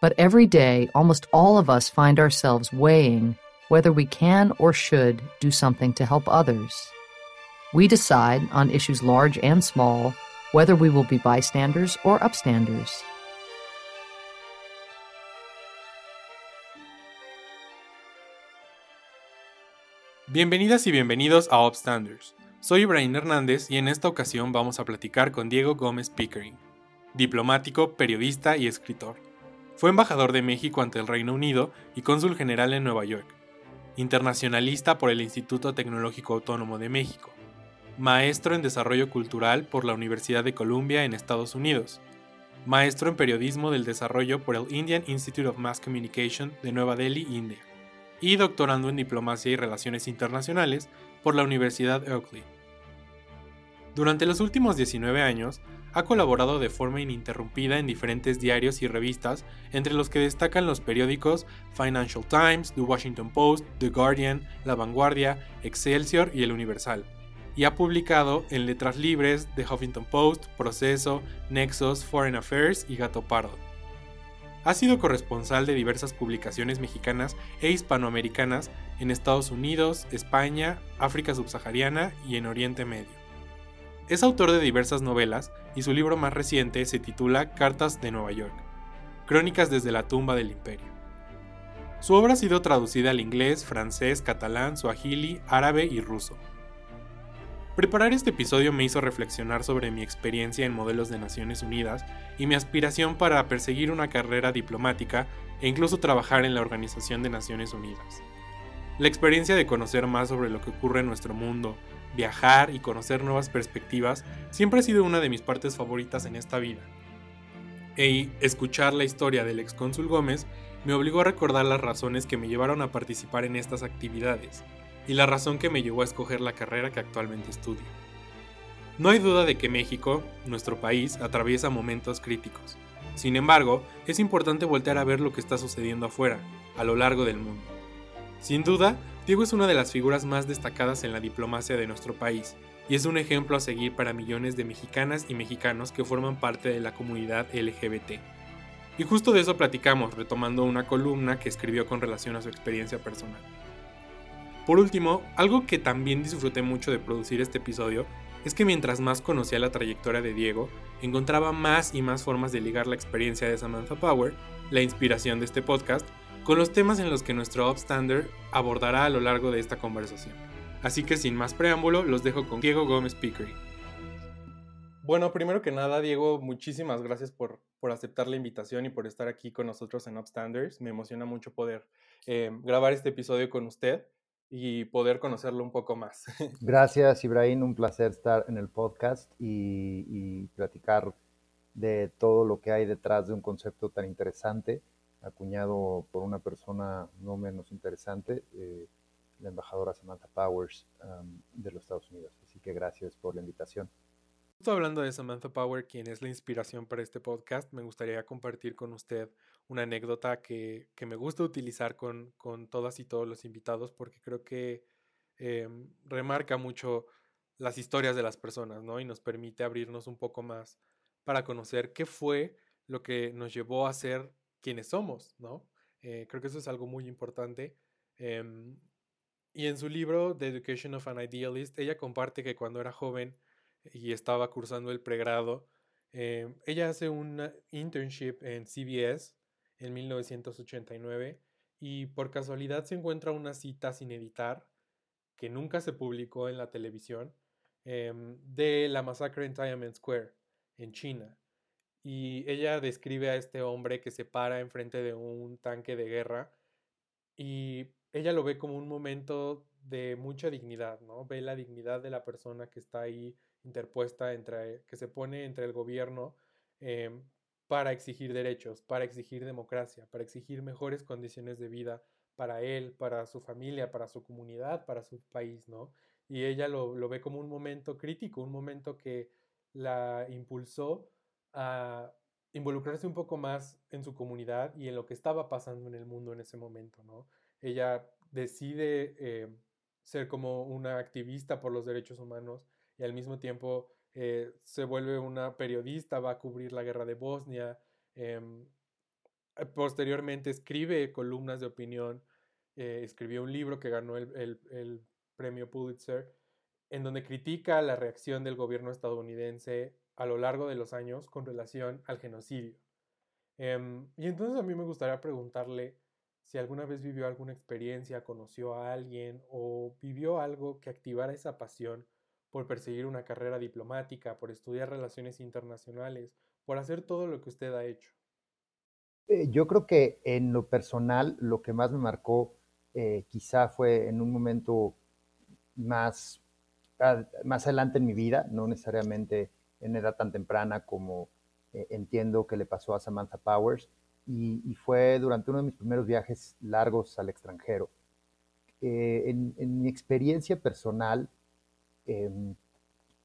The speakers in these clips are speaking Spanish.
But every day, almost all of us find ourselves weighing whether we can or should do something to help others. We decide on issues large and small whether we will be bystanders or upstanders. Bienvenidas y bienvenidos a Upstanders. Soy Ibrahim Hernández y en esta ocasión vamos a platicar con Diego Gómez Pickering, diplomático, periodista y escritor. Fue embajador de México ante el Reino Unido y cónsul general en Nueva York. Internacionalista por el Instituto Tecnológico Autónomo de México. Maestro en Desarrollo Cultural por la Universidad de Columbia en Estados Unidos. Maestro en Periodismo del Desarrollo por el Indian Institute of Mass Communication de Nueva Delhi, India. Y doctorando en Diplomacia y Relaciones Internacionales por la Universidad Oakley. Durante los últimos 19 años, ha colaborado de forma ininterrumpida en diferentes diarios y revistas, entre los que destacan los periódicos Financial Times, The Washington Post, The Guardian, La Vanguardia, Excelsior y El Universal, y ha publicado en Letras Libres, The Huffington Post, Proceso, Nexos, Foreign Affairs y Gato Pardo. Ha sido corresponsal de diversas publicaciones mexicanas e hispanoamericanas en Estados Unidos, España, África subsahariana y en Oriente Medio. Es autor de diversas novelas y su libro más reciente se titula Cartas de Nueva York, Crónicas desde la tumba del imperio. Su obra ha sido traducida al inglés, francés, catalán, suajili, árabe y ruso. Preparar este episodio me hizo reflexionar sobre mi experiencia en modelos de Naciones Unidas y mi aspiración para perseguir una carrera diplomática e incluso trabajar en la Organización de Naciones Unidas. La experiencia de conocer más sobre lo que ocurre en nuestro mundo, viajar y conocer nuevas perspectivas siempre ha sido una de mis partes favoritas en esta vida. Y escuchar la historia del ex cónsul Gómez me obligó a recordar las razones que me llevaron a participar en estas actividades y la razón que me llevó a escoger la carrera que actualmente estudio. No hay duda de que México, nuestro país, atraviesa momentos críticos. Sin embargo, es importante voltear a ver lo que está sucediendo afuera, a lo largo del mundo. Sin duda, Diego es una de las figuras más destacadas en la diplomacia de nuestro país y es un ejemplo a seguir para millones de mexicanas y mexicanos que forman parte de la comunidad LGBT. Y justo de eso platicamos, retomando una columna que escribió con relación a su experiencia personal. Por último, algo que también disfruté mucho de producir este episodio es que mientras más conocía la trayectoria de Diego, encontraba más y más formas de ligar la experiencia de Samantha Power, la inspiración de este podcast, con los temas en los que nuestro Upstander abordará a lo largo de esta conversación. Así que sin más preámbulo, los dejo con Diego Gómez Pickering. Bueno, primero que nada, Diego, muchísimas gracias por, por aceptar la invitación y por estar aquí con nosotros en Upstanders. Me emociona mucho poder eh, grabar este episodio con usted y poder conocerlo un poco más. Gracias, Ibrahim. Un placer estar en el podcast y, y platicar de todo lo que hay detrás de un concepto tan interesante acuñado por una persona no menos interesante, eh, la embajadora Samantha Powers de los Estados Unidos. Así que gracias por la invitación. Justo hablando de Samantha Power, quien es la inspiración para este podcast, me gustaría compartir con usted una anécdota que, que me gusta utilizar con, con, todas y todos los invitados porque creo que em, remarca mucho las historias de las personas, ¿no? Y nos permite abrirnos un poco más para conocer qué fue lo que nos llevó a ser quiénes somos, ¿no? Eh, creo que eso es algo muy importante. Em, y en su libro, The Education of an Idealist, ella comparte que cuando era joven y estaba cursando el pregrado, em, ella hace un internship en CBS en 1989 y por casualidad se encuentra una cita sin editar que nunca se publicó en la televisión em, de la masacre en Tiananmen Square en China y ella describe a este hombre que se para enfrente de un tanque de guerra y ella lo ve como un momento de mucha dignidad, ¿no? Ve la dignidad de la persona que está ahí interpuesta entre, que se pone entre el gobierno em, para exigir derechos, para exigir democracia, para exigir mejores condiciones de vida para él, para su familia, para su comunidad, para su país, ¿no? Y ella lo, lo ve como un momento crítico, un momento que la impulsó a involucrarse un poco más en su comunidad y en lo que estaba pasando en el mundo en ese momento, ¿no? Ella decide eh, ser como una activista por los derechos humanos y al mismo tiempo eh, se vuelve una periodista, va a cubrir la guerra de Bosnia em, posteriormente escribe columnas de opinión, eh, escribió un libro que ganó el, premio Pulitzer, en donde critica la reacción del gobierno estadounidense a lo largo de los años con relación al genocidio. Em, y entonces a mí me gustaría preguntarle si alguna vez vivió alguna experiencia, conoció a alguien o vivió algo que activara esa pasión por perseguir una carrera diplomática, por estudiar relaciones internacionales, por hacer todo lo que usted ha hecho. Eh, yo creo que en lo personal lo que más me marcó eh, quizá fue en un momento más, más adelante en mi vida, no necesariamente en edad tan temprana como eh, entiendo que le pasó a Samantha Powers, y, fue durante uno de mis primeros viajes largos al extranjero. en, mi experiencia personal, em,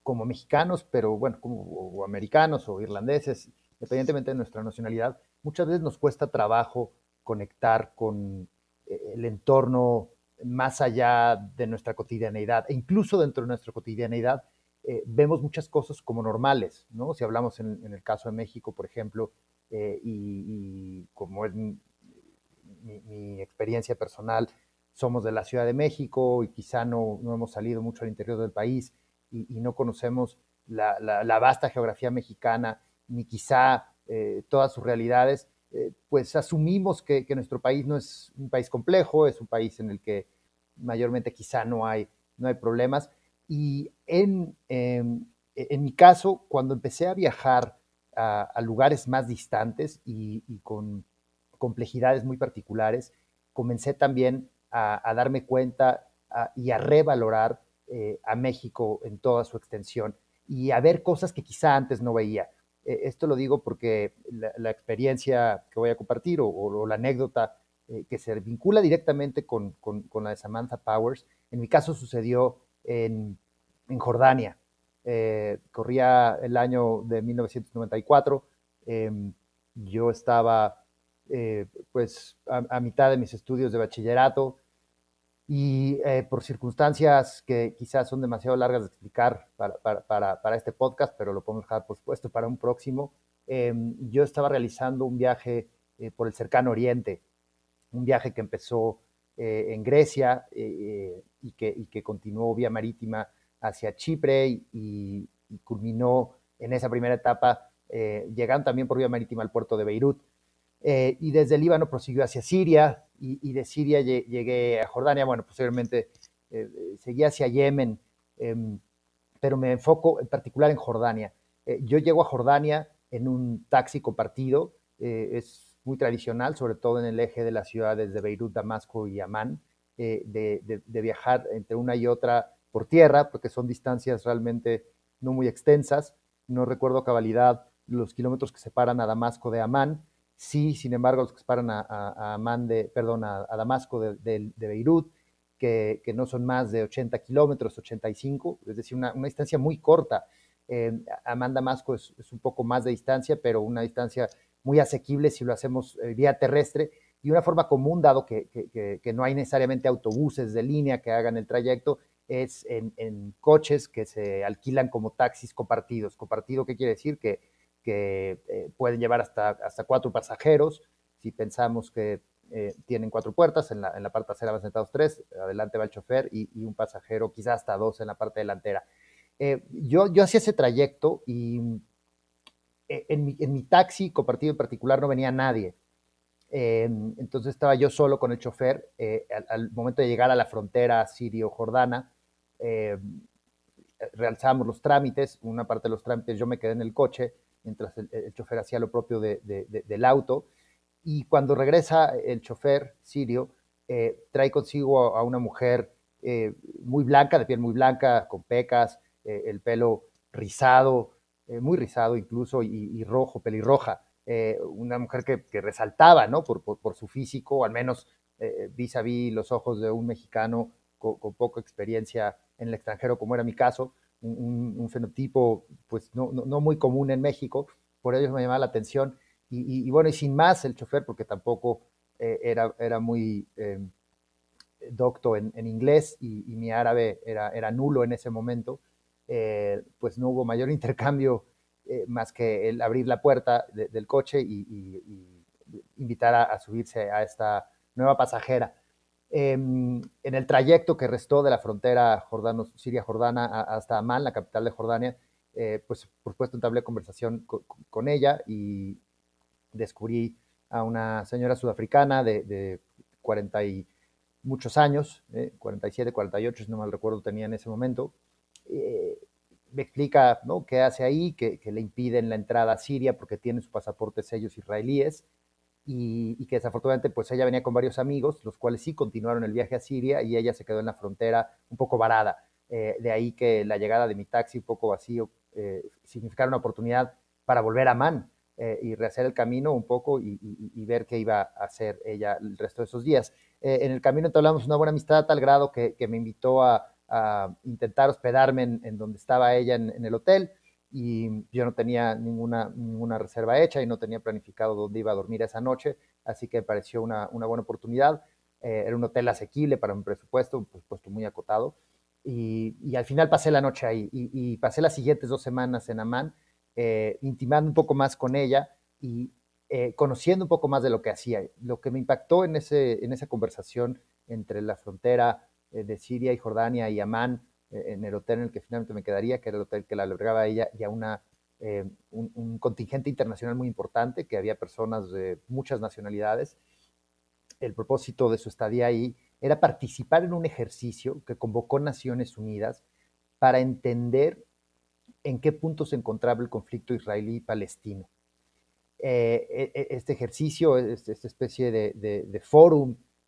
como mexicanos, pero bueno, como americanos o irlandeses, independientemente de nuestra nacionalidad, muchas veces nos cuesta trabajo conectar con eh, el entorno más allá de nuestra cotidianeidad. E incluso dentro de nuestra cotidianeidad eh, vemos muchas cosas como normales, ¿no? Si hablamos en, el caso de México, por ejemplo, eh, y, como es mi, experiencia personal, somos de la Ciudad de México y quizá no, no hemos salido mucho al interior del país y, no conocemos la, la, vasta geografía mexicana, ni quizá todas sus realidades, eh, pues asumimos que, nuestro país no es un país complejo, es un país en el que mayormente quizá no hay, no hay problemas. Y en, em, en mi caso, cuando empecé a viajar a, lugares más distantes y, con complejidades muy particulares, comencé también a, darme cuenta y a revalorar eh, a México en toda su extensión y a ver cosas que quizá antes no veía. Eh, esto lo digo porque la, experiencia que voy a compartir o, la anécdota eh, que se vincula directamente con, la de Samantha Powers, en mi caso sucedió en, Jordania. Eh, corría el año de 1994. Em, yo estaba pues a, mitad de mis estudios de bachillerato y eh, por circunstancias que quizás son demasiado largas de explicar para, este podcast, pero lo podemos dejar, por supuesto, para un próximo, em, yo estaba realizando un viaje eh, por el cercano oriente, un viaje que empezó eh, en Grecia y que, que, continuó vía marítima hacia Chipre y, y culminó en esa primera etapa, llegando también por vía marítima al puerto de Beirut. y desde el Líbano prosiguió hacia Siria, y, de Siria llegué a Jordania, bueno, posteriormente eh, eh, seguí hacia Yemen, em, pero me enfoco en particular en Jordania. Eh, yo llego a Jordania en un taxi compartido, es muy tradicional, sobre todo en el eje de las ciudades de Beirut, Damasco y Amán, de, viajar entre una y otra por tierra, porque son distancias realmente no muy extensas. No recuerdo a cabalidad los kilómetros que separan a Damasco de Amán, Sí, sin embargo, los que paran a, a, de, perdón, a, Damasco de, Beirut, que, no son más de 80 kilómetros, 85, es decir, una, distancia muy corta. Eh, Amán Damasco es, un poco más de distancia, pero una distancia muy asequible si lo hacemos eh, vía terrestre y una forma común, dado que, no hay necesariamente autobuses de línea que hagan el trayecto, es en, coches que se alquilan como taxis compartidos. Compartido, ¿qué quiere decir? Que que eh, pueden llevar hasta, hasta cuatro pasajeros. Si pensamos que eh, tienen cuatro puertas, en la, en la, parte trasera van sentados tres, adelante va el chofer y, un pasajero, quizás hasta dos en la parte delantera. Eh, yo, yo hacía ese trayecto y en mi, en mi, taxi compartido en particular no venía nadie. entonces estaba yo solo con el chofer. Al, al, momento de llegar a la frontera sirio-jordana, realizamos los trámites. Una parte de los trámites yo me quedé en el coche mientras el, chofer hacía lo propio del auto. Y cuando regresa el chofer sirio, eh, trae consigo a, una mujer eh, muy blanca, de piel muy blanca, con pecas, eh, el pelo rizado, muy rizado incluso, y, rojo, pelirroja. una mujer que, resaltaba ¿no? por, su físico, al menos vis a vis los ojos de un mexicano con, poca experiencia en el extranjero, como era mi caso un, fenotipo pues no, no, muy común en México, por ello me llamaba la atención. Y, bueno, y sin más el chofer, porque tampoco eh, era, era muy eh, docto en, inglés y, mi árabe era, era nulo en ese momento, eh, pues no hubo mayor intercambio más que el abrir la puerta del coche y, invitar a, subirse a esta nueva pasajera. Em, en el trayecto que restó de la frontera Siria-Jordana hasta Amán, la capital de Jordania, eh, pues por supuesto entablé conversación con, ella y descubrí a una señora sudafricana de, de 40 y muchos años, 47, 48, si no mal recuerdo, tenía en ese momento. Eh, me explica ¿no? qué hace ahí, que, le impiden la entrada a Siria porque tiene su pasaporte sellos israelíes y, que desafortunadamente pues ella venía con varios amigos, los cuales sí continuaron el viaje a Siria y ella se quedó en la frontera un poco varada. Eh, de ahí que la llegada de mi taxi un poco vacío eh, significara una oportunidad para volver a Man y rehacer el camino un poco y, ver qué iba a hacer ella el resto de esos días. en el camino entablamos una buena amistad tal grado que me invitó a, intentar hospedarme en, donde estaba ella en, el hotel y yo no tenía ninguna, ninguna reserva hecha y no tenía planificado dónde iba a dormir esa noche, así que me pareció una, una buena oportunidad. Eh, era un hotel asequible para mi presupuesto, un presupuesto muy acotado. Y, y al final pasé la noche ahí y, pasé las siguientes dos semanas en Amán, eh, intimando un poco más con ella y eh, conociendo un poco más de lo que hacía. Lo que me impactó en, ese, en esa conversación entre la frontera de Siria y Jordania y Amán, eh, en el hotel en el que finalmente me quedaría, que era el hotel que la albergaba ella, y a una, eh, un, contingente internacional muy importante, que había personas de muchas nacionalidades. El propósito de su estadía ahí era participar en un ejercicio que convocó Naciones Unidas para entender en qué punto se encontraba el conflicto israelí-palestino. E, e, este ejercicio, esta especie de, de, de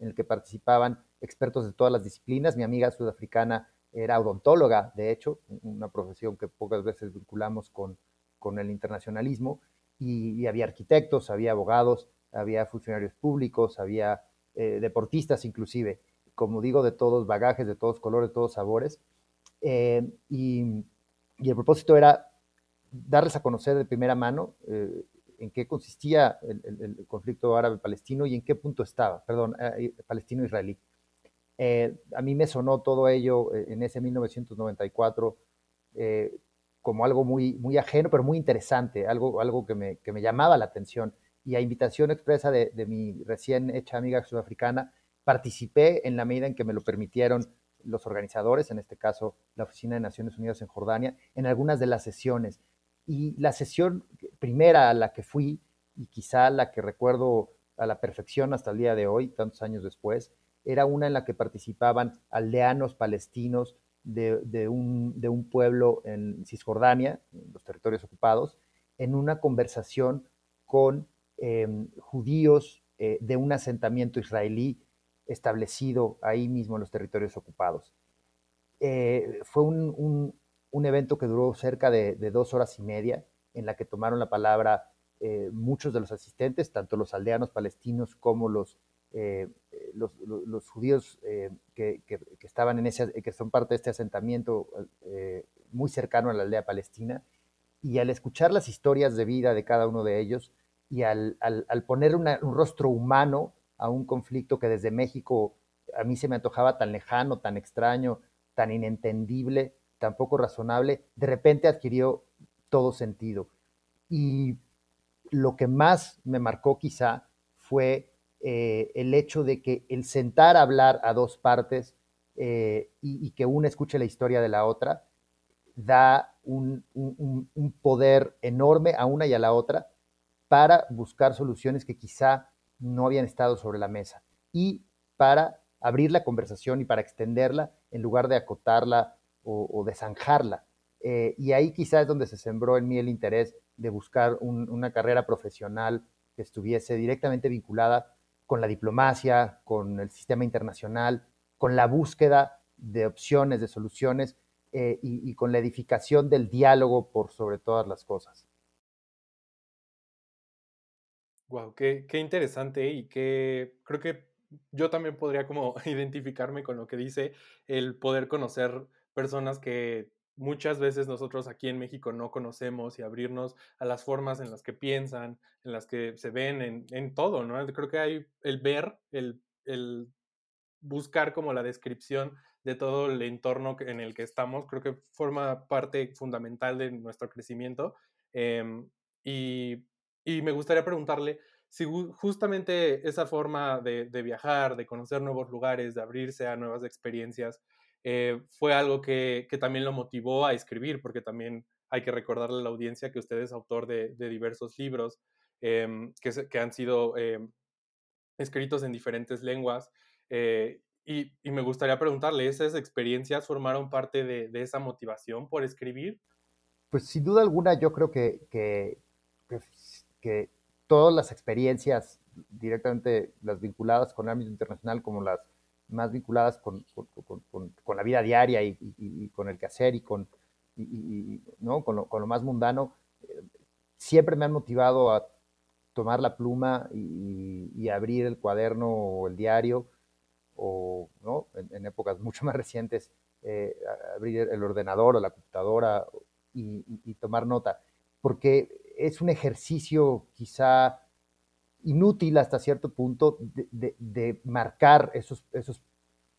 en el que participaban expertos de todas las disciplinas. Mi amiga sudafricana era odontóloga, de hecho, una profesión que pocas veces vinculamos con, con el internacionalismo, y, había arquitectos, había abogados, había funcionarios públicos, había eh, deportistas inclusive, como digo, de todos bagajes, de todos colores, de todos sabores. Eh, y, el propósito era darles a conocer de primera mano eh, en qué consistía el, conflicto árabe-palestino y en qué punto estaba, perdón, palestino-israelí. Eh, a mí me sonó todo ello eh, en ese 1994 eh, como algo muy, muy ajeno, pero muy interesante, algo, algo que, me, que me llamaba la atención. Y a invitación expresa de, de, mi recién hecha amiga sudafricana, participé en la medida en que me lo permitieron los organizadores, en este caso la Oficina de Naciones Unidas en Jordania, en algunas de las sesiones. Y la sesión primera a la que fui, y quizá la que recuerdo a la perfección hasta el día de hoy, tantos años después, era una en la que participaban aldeanos palestinos de, un, pueblo en Cisjordania, en los territorios ocupados, en una conversación con em, judíos eh, de un asentamiento israelí establecido ahí mismo en los territorios ocupados. Eh, fue un, evento que duró cerca de, dos horas y media, en la que tomaron la palabra eh, muchos de los asistentes, tanto los aldeanos palestinos como los eh, los, judíos eh, que, estaban en ese, que son parte de este asentamiento eh, muy cercano a la aldea palestina, y al escuchar las historias de vida de cada uno de ellos y al, poner un rostro humano a un conflicto que desde México a mí se me antojaba tan lejano, tan extraño, tan inentendible, tan poco razonable, de repente adquirió todo sentido. Y lo que más me marcó quizá fue eh, el hecho de que el sentar a hablar a dos partes eh, y, que una escuche la historia de la otra da un, poder enorme a una y a la otra para buscar soluciones que quizá no habían estado sobre la mesa y para abrir la conversación y para extenderla en lugar de acotarla o, de zanjarla. Eh, y ahí quizá es donde se sembró en mí el interés de buscar una carrera profesional que estuviese directamente vinculada con la diplomacia, con el sistema internacional, con la búsqueda de opciones, de soluciones eh, y, con la edificación del diálogo por sobre todas las cosas. Wow, qué, qué interesante y que creo que yo también podría como identificarme con lo que dice el poder conocer personas que muchas veces nosotros aquí en México no conocemos y abrirnos a las formas en las que piensan, en las que se ven, en, todo, ¿no? Creo que hay el ver, el, el, buscar como la descripción de todo el entorno en el que estamos, creo que forma parte fundamental de nuestro crecimiento. Em, y, y me gustaría preguntarle si justamente esa forma de, viajar, de conocer nuevos lugares, de abrirse a nuevas experiencias, eh, fue algo que, también lo motivó a escribir, porque también hay que recordarle a la audiencia que usted es autor de, diversos libros em, que, han sido em, escritos en diferentes lenguas. Eh, y, me gustaría preguntarle, ¿esas experiencias formaron parte de, esa motivación por escribir? Pues sin duda alguna yo creo que, que, que, todas las experiencias directamente las vinculadas con el ámbito internacional como las más vinculadas con, con, con, la vida diaria y, y, con el quehacer y con, ¿no? con, lo, lo, más mundano, eh, siempre me han motivado a tomar la pluma y, abrir el cuaderno o el diario, o ¿no? en, épocas mucho más recientes, eh, abrir el ordenador o la computadora y, tomar nota, porque es un ejercicio quizá inútil hasta cierto punto de, marcar esos, esos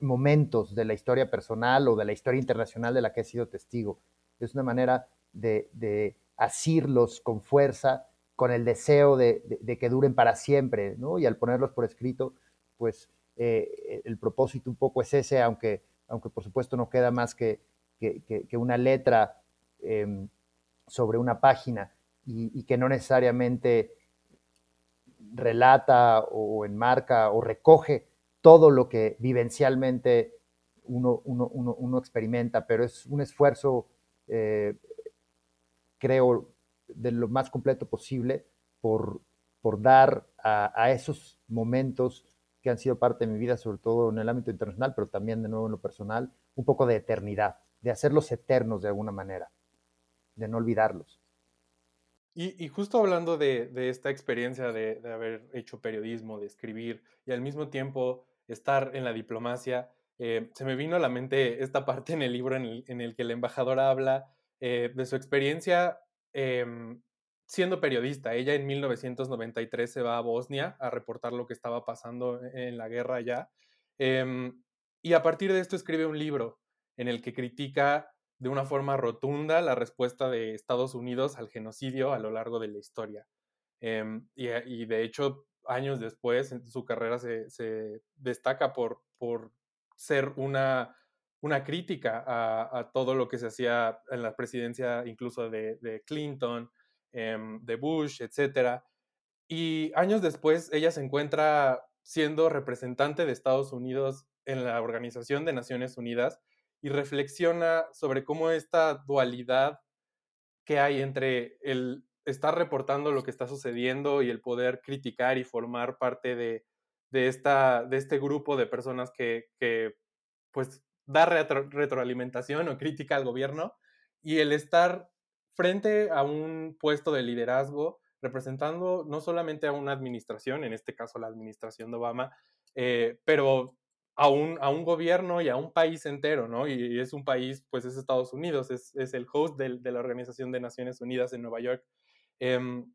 momentos de la historia personal o de la historia internacional de la que he sido testigo. Es una manera de, de asirlos con fuerza con el deseo de, que duren para siempre, ¿no? Y al ponerlos por escrito, pues eh, el propósito un poco es ese, aunque, aunque por supuesto no queda más que, que, una letra em, sobre una página y, que no necesariamente relata o enmarca o recoge todo lo que vivencialmente uno, uno, experimenta, pero es un esfuerzo, eh, creo, de lo más completo posible por, por dar a, esos momentos que han sido parte de mi vida, sobre todo en el ámbito internacional, pero también de nuevo en lo personal, un poco de eternidad, de hacerlos eternos de alguna manera, de no olvidarlos. Y, justo hablando de, esta experiencia de, haber hecho periodismo, de escribir y al mismo tiempo estar en la diplomacia, eh, se me vino a la mente esta parte en el libro en el, que el embajador habla eh, de su experiencia Em, siendo periodista. Ella en 1993 se va a Bosnia a reportar lo que estaba pasando e-, en la guerra allá. Em, y a partir de esto escribe un libro en el que critica de una forma rotunda la respuesta de Estados Unidos al genocidio a lo largo de la historia. Em, y, de hecho, años después, su carrera se, destaca por, por ser una una crítica a, todo lo que se hacía en la presidencia incluso de, Clinton, em, de Bush, etc. Y años después ella se encuentra siendo representante de Estados Unidos en la Organización de Naciones Unidas y reflexiona sobre cómo esta dualidad que hay entre el estar reportando lo que está sucediendo y el poder criticar y formar parte de, esta, de este grupo de personas que, que pues dar retroalimentación o crítica al gobierno y el estar frente a un puesto de liderazgo representando no solamente a una administración, en este caso la administración de Obama, eh, pero a un, a un gobierno y a un país entero, ¿no? Y, es un país, pues es Estados Unidos, es, es el host de, la Organización de Naciones Unidas en Nueva York. Em,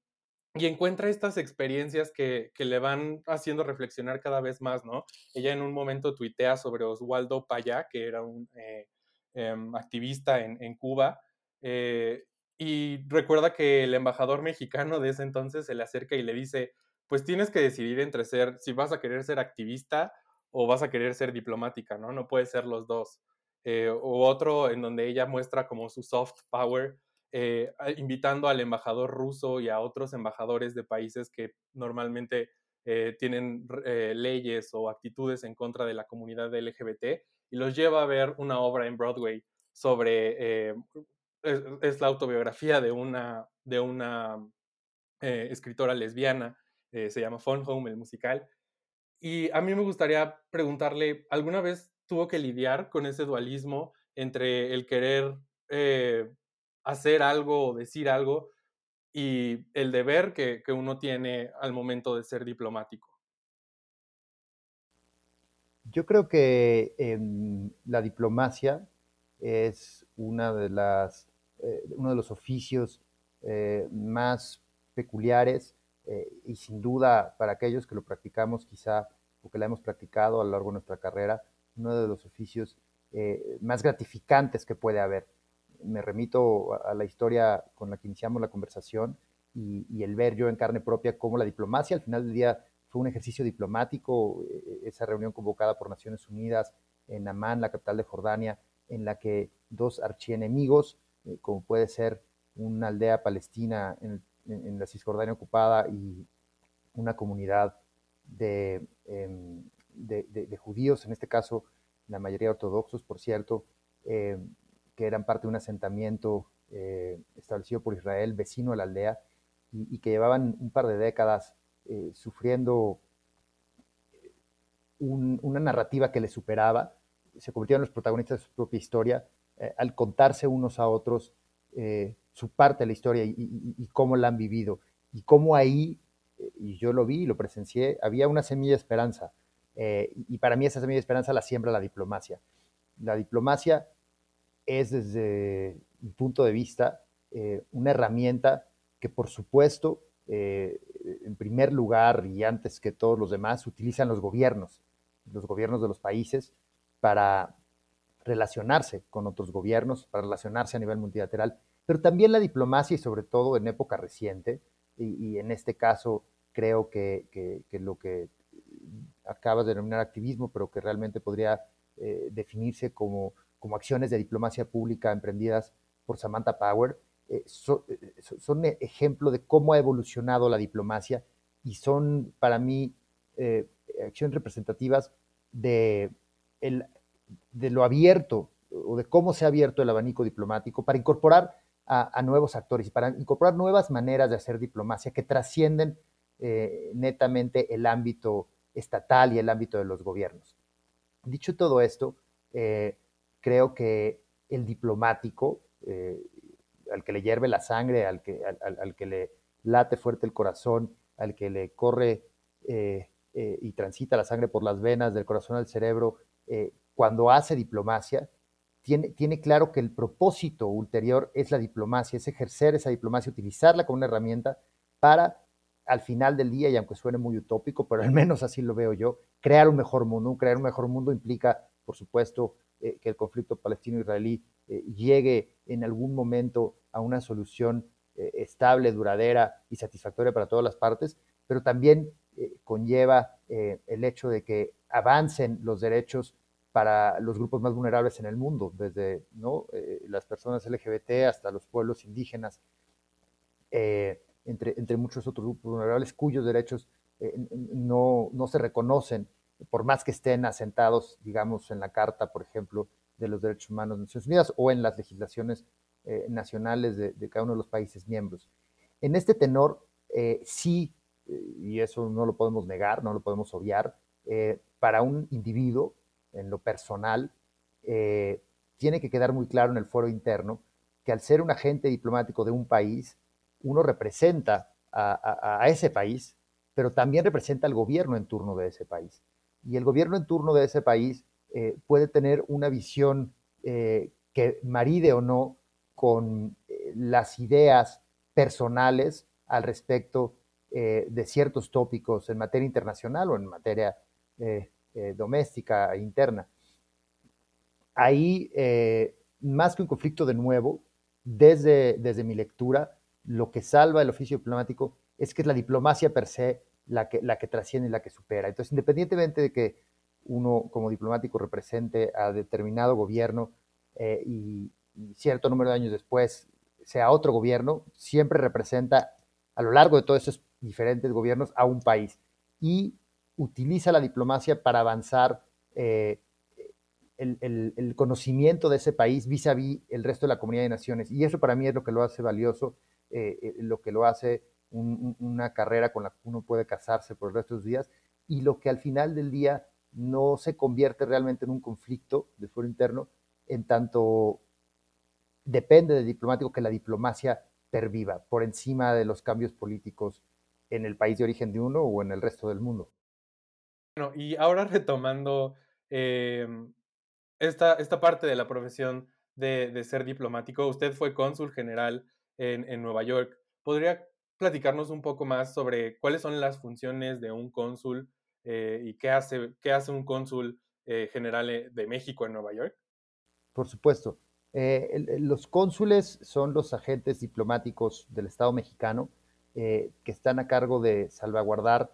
y encuentra estas experiencias que, que, le van haciendo reflexionar cada vez más, ¿no? Ella en un momento tuitea sobre Oswaldo Payá, que era un eh, em, activista en, en Cuba, eh, y recuerda que el embajador mexicano de ese entonces se le acerca y le dice, pues tienes que decidir entre ser, si vas a querer ser activista o vas a querer ser diplomática, ¿no? No puede ser los dos. Eh, o otro en donde ella muestra como su soft power, eh, invitando al embajador ruso y a otros embajadores de países que normalmente eh, tienen eh, leyes o actitudes en contra de la comunidad LGBT y los lleva a ver una obra en Broadway sobre, es, la autobiografía de una, de una escritora lesbiana, se llama Phone Home, el musical. Y a mí me gustaría preguntarle, ¿alguna vez tuvo que lidiar con ese dualismo entre el querer hacer algo o decir algo y el deber que, uno tiene al momento de ser diplomático. Yo creo que la diplomacia es una de las, eh, uno de los oficios eh, más peculiares eh, y sin duda para aquellos que lo practicamos quizá o que la hemos practicado a lo largo de nuestra carrera, uno de los oficios más gratificantes que puede haber. Me remito a, la historia con la que iniciamos la conversación y, el ver yo en carne propia cómo la diplomacia al final del día fue un ejercicio diplomático, eh, esa reunión convocada por Naciones Unidas en Amán, la capital de Jordania, en la que dos archienemigos, eh, como puede ser una aldea palestina en, la Cisjordania ocupada y una comunidad em, de, de, judíos, en este caso la mayoría ortodoxos, por cierto, em, que eran parte de un asentamiento eh, establecido por Israel, vecino a la aldea, y, que llevaban un par de décadas eh, sufriendo una narrativa que les superaba, se convirtieron en los protagonistas de su propia historia, eh, al contarse unos a otros eh, su parte de la historia y, cómo la han vivido. Y cómo ahí, y yo lo vi y lo presencié, había una semilla de esperanza. y para mí esa semilla de esperanza la siembra la diplomacia. La diplomacia es desde mi punto de vista una herramienta que por supuesto, eh, en primer lugar y antes que todos los demás, utilizan los gobiernos, los gobiernos de los países, para relacionarse con otros gobiernos, para relacionarse a nivel multilateral, pero también la diplomacia y sobre todo en época reciente, y, en este caso creo que, lo que acabas de denominar activismo, pero que realmente podría eh, definirse como, como acciones de diplomacia pública emprendidas por Samantha Power, eh, eh, son ejemplo de cómo ha evolucionado la diplomacia y son para mí acciones representativas de lo abierto o de cómo se ha abierto el abanico diplomático para incorporar a, nuevos actores y para incorporar nuevas maneras de hacer diplomacia que trascienden netamente el ámbito estatal y el ámbito de los gobiernos. Dicho todo esto, creo que el diplomático, al que le hierve la sangre, al que, al, que le late fuerte el corazón, al que le corre eh, eh, y transita la sangre por las venas del corazón al cerebro, eh, cuando hace diplomacia, tiene, tiene, claro que el propósito ulterior es la diplomacia, es ejercer esa diplomacia, utilizarla como una herramienta para, al final del día, y aunque suene muy utópico, pero al menos así lo veo yo, crear un mejor mundo. Crear un mejor mundo implica, por supuesto, que el conflicto palestino-israelí llegue en algún momento a una solución eh, estable, duradera y satisfactoria para todas las partes, pero también eh, conlleva eh, el hecho de que avancen los derechos para los grupos más vulnerables en el mundo, desde ¿no? las personas LGBT hasta los pueblos indígenas, entre, entre muchos otros grupos vulnerables cuyos derechos no, no se reconocen, por más que estén asentados, digamos, en la Carta, por ejemplo, de los Derechos Humanos de Naciones Unidas o en las legislaciones eh, nacionales de, cada uno de los países miembros. En este tenor, eh, sí, eh, y eso no lo podemos negar, no lo podemos obviar, para un individuo, en lo personal, tiene que quedar muy claro en el foro interno que al ser un agente diplomático de un país, uno representa a, ese país, pero también representa al gobierno en turno de ese país. Y el gobierno en turno de ese país puede tener una visión que maride o no con eh, las ideas personales al respecto eh, de ciertos tópicos en materia internacional o en materia eh, doméstica interna. Ahí, más que un conflicto de nuevo, desde, desde mi lectura, lo que salva el oficio diplomático es que es la diplomacia per se la que, la que trasciende y la que supera. Entonces, independientemente de que uno como diplomático represente a determinado gobierno y, cierto número de años después sea otro gobierno, siempre representa a lo largo de todos esos diferentes gobiernos a un país y utiliza la diplomacia para avanzar eh, el, conocimiento de ese país vis a vis el resto de la comunidad de naciones. Y eso para mí es lo que lo hace valioso, eh, eh, lo que lo hace una carrera con la que uno puede casarse por el resto de los días y lo que al final del día no se convierte realmente en un conflicto de fuero interno, en tanto depende del diplomático que la diplomacia perviva por encima de los cambios políticos en el país de origen de uno o en el resto del mundo. Bueno, y ahora retomando em, esta, esta, parte de la profesión de, ser diplomático, usted fue cónsul general en, Nueva York. ¿Podría platicarnos un poco más sobre cuáles son las funciones de un cónsul eh, y qué hace, qué hace un cónsul eh, general eh, de México en Nueva York? Por supuesto. Los cónsules son los agentes diplomáticos del Estado mexicano que están a cargo de salvaguardar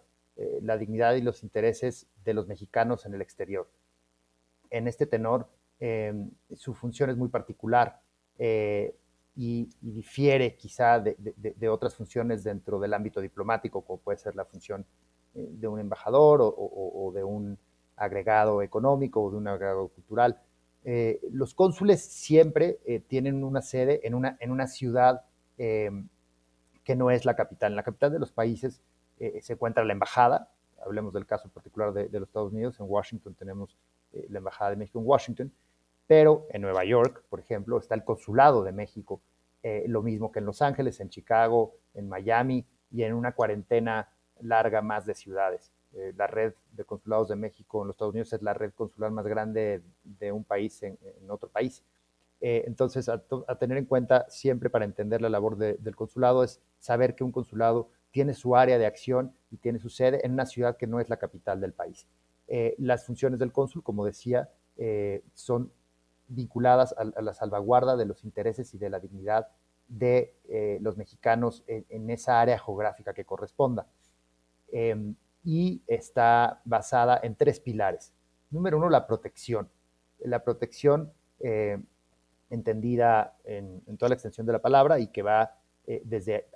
la dignidad y los intereses de los mexicanos en el exterior. En este tenor, su función es muy particular y, difiere quizá de, otras funciones dentro del ámbito diplomático, como puede ser la función eh, de un embajador o, de un agregado económico o de un agregado cultural. Eh, los cónsules siempre eh, tienen una sede en una, en una ciudad que no es la capital. En la capital de los países se encuentra la embajada, hablemos del caso particular de, los Estados Unidos, en Washington tenemos la Embajada de México en Washington, pero en Nueva York, por ejemplo, está el Consulado de México, eh, lo mismo que en Los Ángeles, en Chicago, en Miami y en una cuarentena larga más de ciudades. Eh, la red de consulados de México en los Estados Unidos es la red consular más grande de un país en, otro país. Eh, entonces, a, tener en cuenta siempre para entender la labor del consulado es saber que un consulado tiene su área de acción y tiene su sede en una ciudad que no es la capital del país. las funciones del cónsul, como decía, son vinculadas a, la salvaguarda de los intereses y de la dignidad de eh, los mexicanos en, esa área geográfica que corresponda. Em, y está basada en tres pilares. Número uno, la protección. La protección eh, entendida en, toda la extensión de la palabra y que va eh, desde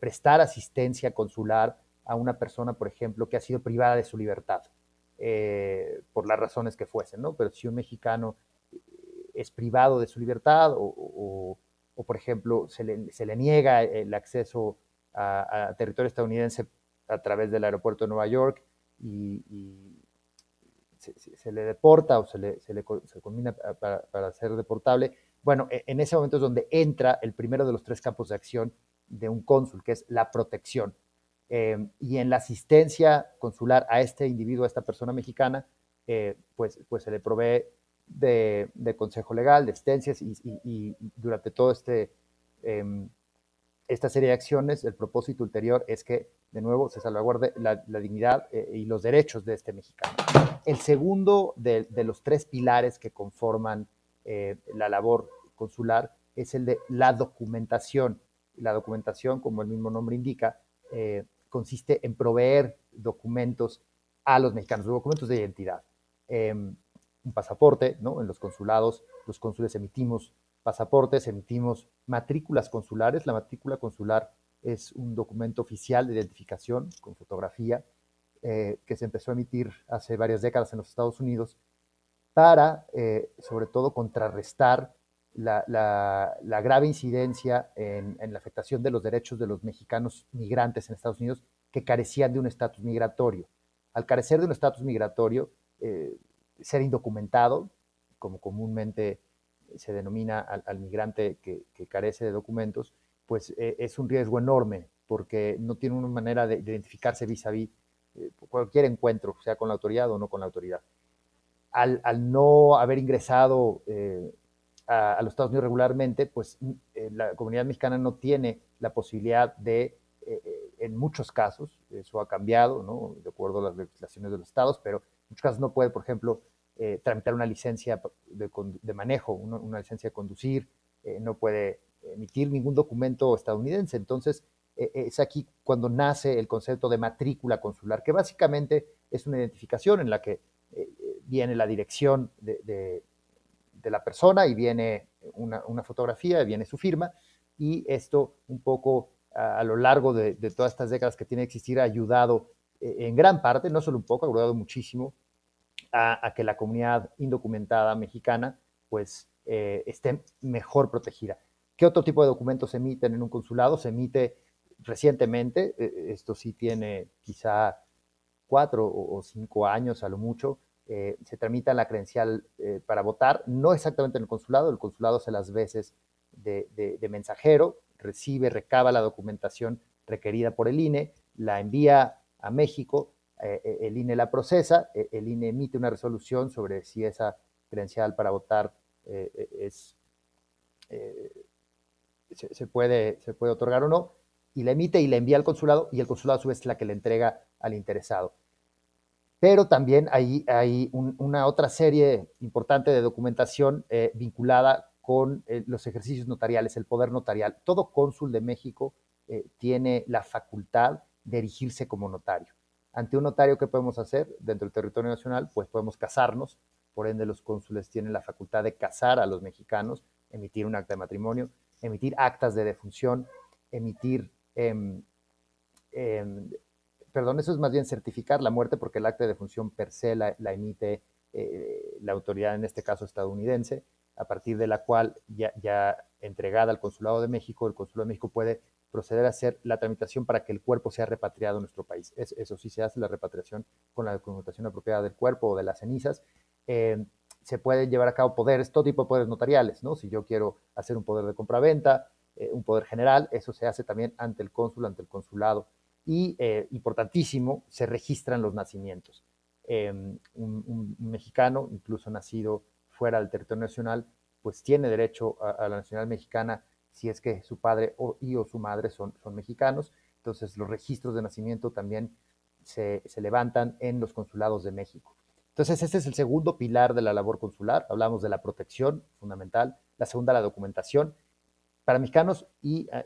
prestar asistencia consular a una persona, por ejemplo, que ha sido privada de su libertad, por las razones que fuesen, ¿no? Pero si un mexicano es privado de su libertad o, por ejemplo, se le, niega el acceso a, territorio estadounidense a través del aeropuerto de Nueva York y, se, le deporta o se le, se combina para, ser deportable. Bueno, e, en ese momento es donde entra el primero de los tres campos de acción de un cónsul, que es la protección. Eh, y en la asistencia consular a este individuo, a esta persona mexicana, eh, pues, pues se le provee de, consejo legal, de estencias y, durante todo este, em, esta serie de acciones, el propósito ulterior es que, de nuevo, se salvaguarde la, dignidad eh, y los derechos de este mexicano. El segundo de, los tres pilares que conforman eh, la labor consular es el de la documentación. La documentación, como el mismo nombre indica, eh, consiste en proveer documentos a los mexicanos, documentos de identidad. Em, un pasaporte, ¿no? En los consulados, los cónsules emitimos pasaportes, emitimos matrículas consulares. La matrícula consular es un documento oficial de identificación con fotografía eh, que se empezó a emitir hace varias décadas en los Estados Unidos para, eh, sobre todo, contrarrestar la, grave incidencia en, la afectación de los derechos de los mexicanos migrantes en Estados Unidos que carecían de un estatus migratorio. Al carecer de un estatus migratorio, eh, ser indocumentado, como comúnmente se denomina al, migrante que, carece de documentos, pues eh, es un riesgo enorme porque no tiene una manera de, identificarse vis a vis cualquier encuentro, sea con la autoridad o no con la autoridad. Al, no haber ingresado eh, a, los Estados Unidos regularmente, pues eh, la comunidad mexicana no tiene la posibilidad de, en muchos casos, eso ha cambiado, ¿no? de acuerdo a las legislaciones de los estados, pero en muchos casos no puede, por ejemplo, eh, tramitar una licencia de, manejo, una, licencia de conducir, eh, no puede emitir ningún documento estadounidense. Entonces, eh, es aquí cuando nace el concepto de matrícula consular, que básicamente es una identificación en la que viene la dirección de, la persona y viene una, fotografía, viene su firma, y esto un poco a, lo largo de, de, todas estas décadas que tiene que existir ha ayudado en gran parte, no solo un poco, ha ayudado muchísimo a, que la comunidad indocumentada mexicana pues eh, esté mejor protegida. ¿Qué otro tipo de documentos se emiten en un consulado? Se emite recientemente, eh, esto sí tiene quizá cuatro o cinco años a lo mucho, eh, se tramita la credencial para votar, no exactamente en el consulado, el consulado hace las veces de, mensajero, recibe, recaba la documentación requerida por el INE, la envía a México, eh, eh, el INE la procesa, eh, el INE emite una resolución sobre si esa credencial para votar es, se, puede, se puede otorgar o no, y la emite y la envía al consulado, y el consulado a su vez es la que le entrega al interesado. Pero también hay, hay una otra serie importante de documentación vinculada con los ejercicios notariales, el poder notarial. Todo cónsul de México tiene la facultad de erigirse como notario. Ante un notario, ¿qué podemos hacer dentro del territorio nacional? Pues podemos casarnos, por ende los cónsules tienen la facultad de casar a los mexicanos, emitir un acta de matrimonio, emitir actas de defunción, emitir, em, em, perdón, eso es más bien certificar la muerte porque el acta de defunción per se la, emite eh, la autoridad, en este caso estadounidense, a partir de la cual ya, entregada al Consulado de México, el Consulado de México puede proceder a hacer la tramitación para que el cuerpo sea repatriado a nuestro país. eso sí se hace la repatriación con la documentación apropiada del cuerpo o de las cenizas. Eh, se pueden llevar a cabo poderes, todo tipo de poderes notariales, ¿no? Si yo quiero hacer un poder de compraventa, eh, un poder general, eso se hace también ante el cónsul, ante el consulado. Y, eh, importantísimo, se registran los nacimientos. un, un, mexicano, incluso nacido fuera del territorio nacional, pues tiene derecho a, la nacionalidad mexicana si es que su padre o, y o su madre son, son mexicanos. Entonces los registros de nacimiento también se, se, levantan en los consulados de México. Entonces este es el segundo pilar de la labor consular. Hablamos de la protección fundamental, la segunda la documentación. Para mexicanos y eh,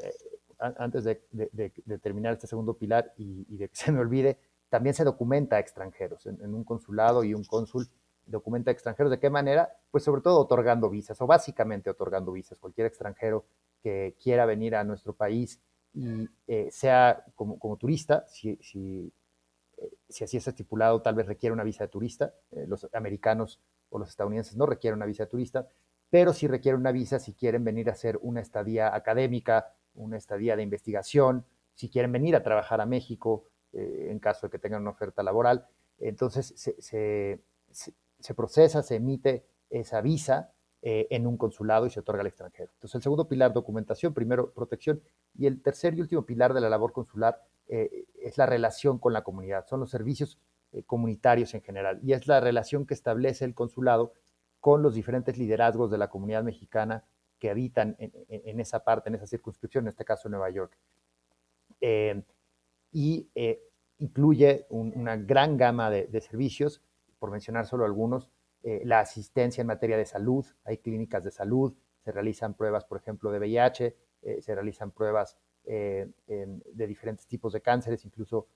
antes de, de, terminar este segundo pilar y, de que se me olvide, también se documenta a extranjeros en, en un consulado y un cónsul documenta a extranjeros. ¿De qué manera? Pues sobre todo otorgando visas o básicamente otorgando visas. Cualquier extranjero que quiera venir a nuestro país y eh, sea como, turista, si, si, eh, así es estipulado, tal vez requiere una visa de turista. Eh, los americanos o los estadounidenses no requieren una visa de turista, pero sí requieren una visa si quieren venir a hacer una estadía académica, una estadía de investigación, si quieren venir a trabajar a México en caso de que tengan una oferta laboral. Entonces se, procesa, se emite esa visa eh, en un consulado y se otorga al extranjero. Entonces, el segundo pilar, documentación, primero, protección, y el tercer y último pilar de la labor consular eh, es la relación con la comunidad, son los servicios eh, comunitarios en general, y es la relación que establece el consulado con los diferentes liderazgos de la comunidad mexicana que habitan en, esa parte, en esa circunscripción, en este caso Nueva York. y incluye una gran gama de, servicios, por mencionar solo algunos, eh, la asistencia en materia de salud, hay clínicas de salud, se realizan pruebas, por ejemplo, de VIH, eh, se realizan pruebas eh, de diferentes tipos de cánceres, incluso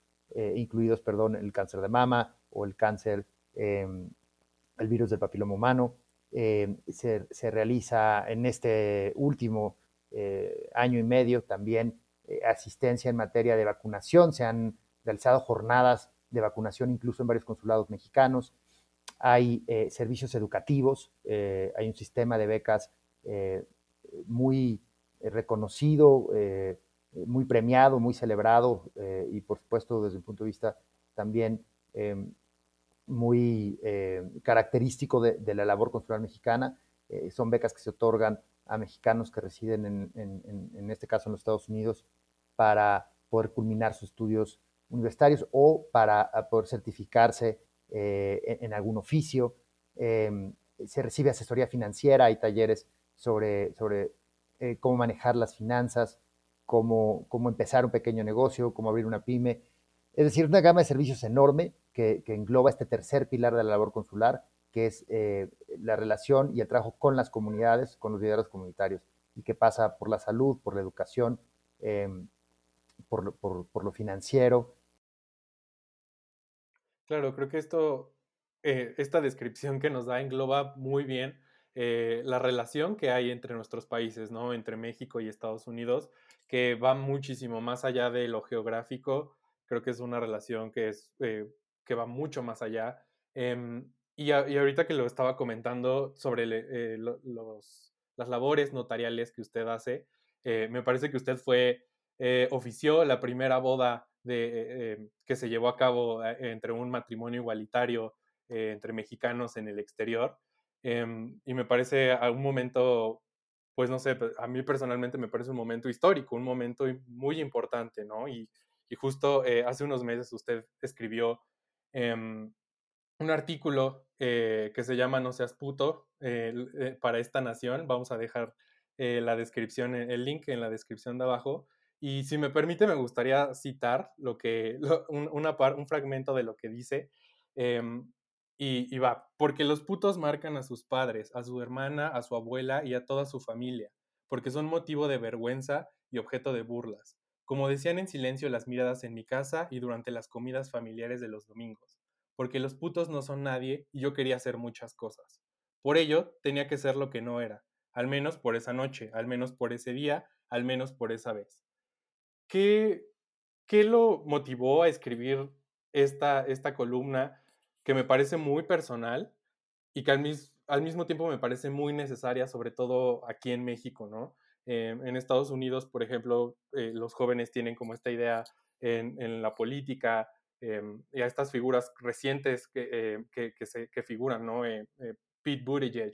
incluidos, perdón, el cáncer de mama o el cáncer, em, el virus del papiloma humano. Em, se, realiza en este último año y medio también asistencia en materia de vacunación, se han realizado jornadas de vacunación incluso en varios consulados mexicanos. Hay eh, servicios educativos, eh, hay un sistema de becas eh, muy reconocido, muy premiado, muy celebrado y por supuesto desde el punto de vista también muy característico de, la labor consular mexicana. son becas que se otorgan a mexicanos que residen en, en este caso en los Estados Unidos para poder culminar sus estudios universitarios o para poder certificarse eh, en, algún oficio, em, se recibe asesoría financiera, hay talleres sobre, sobre eh, cómo manejar las finanzas, cómo, cómo empezar un pequeño negocio, cómo abrir una pyme. Es decir, una gama de servicios enorme que, engloba este tercer pilar de la labor consular, que es eh, la relación y el trabajo con las comunidades, con los liderazgos comunitarios, y que pasa por la salud, por la educación, em, por, lo financiero, Claro, creo que esto, eh, esta descripción que nos da engloba muy bien eh, la relación que hay entre nuestros países, ¿no? Entre México y Estados Unidos, que va muchísimo más allá de lo geográfico. Creo que es una relación que, es, que va mucho más allá. Em, y, ahorita que lo estaba comentando sobre los, las labores notariales que usted hace, me parece que usted fue, ofició la primera boda de, eh, que se llevó a cabo eh, entre un matrimonio igualitario eh, entre mexicanos en el exterior. Em, y me parece a un momento, pues no sé, a mí personalmente me parece un momento histórico, un momento muy importante, ¿no? Y, y justo hace unos meses usted escribió em, un artículo que se llama No seas puto para esta nación. Vamos a dejar la descripción, el link en la descripción de abajo. Y si me permite, me gustaría citar lo que, un, una un fragmento de lo que dice. Em, y, va, porque los putos marcan a sus padres, a su hermana, a su abuela y a toda su familia, porque son motivo de vergüenza y objeto de burlas. Como decían en silencio las miradas en mi casa y durante las comidas familiares de los domingos, porque los putos no son nadie y yo quería hacer muchas cosas. Por ello, tenía que ser lo que no era, al menos por esa noche, al menos por ese día, al menos por esa vez. ¿Qué, qué lo motivó a escribir esta, esta columna que me parece muy personal y que al, al mismo tiempo me parece muy necesaria, sobre todo aquí en México, ¿no? Eh, en Estados Unidos, por ejemplo, eh, los jóvenes tienen como esta idea en, en la política eh, y a estas figuras recientes que, que, que, se, que figuran, ¿no? Pete Buttigieg,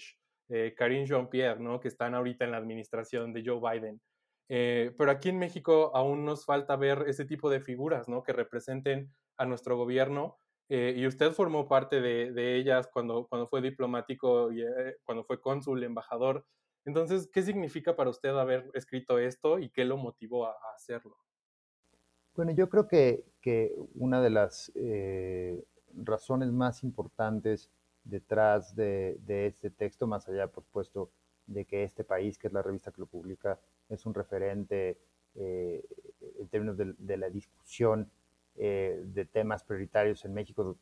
Karine Jean-Pierre, ¿no? Que están ahorita en la administración de Joe Biden. pero aquí en México aún nos falta ver ese tipo de figuras, ¿no? Que representen a nuestro gobierno y usted formó parte de, de, ellas cuando, cuando fue diplomático, y, cuando fue cónsul, embajador. Entonces, ¿qué significa para usted haber escrito esto y qué lo motivó a, hacerlo? Bueno, yo creo que, una de las eh, razones más importantes detrás de, de, este texto, más allá, por supuesto, de que este país, que es la revista que lo publica, es un referente eh, en términos de, de la discusión eh, de temas prioritarios en México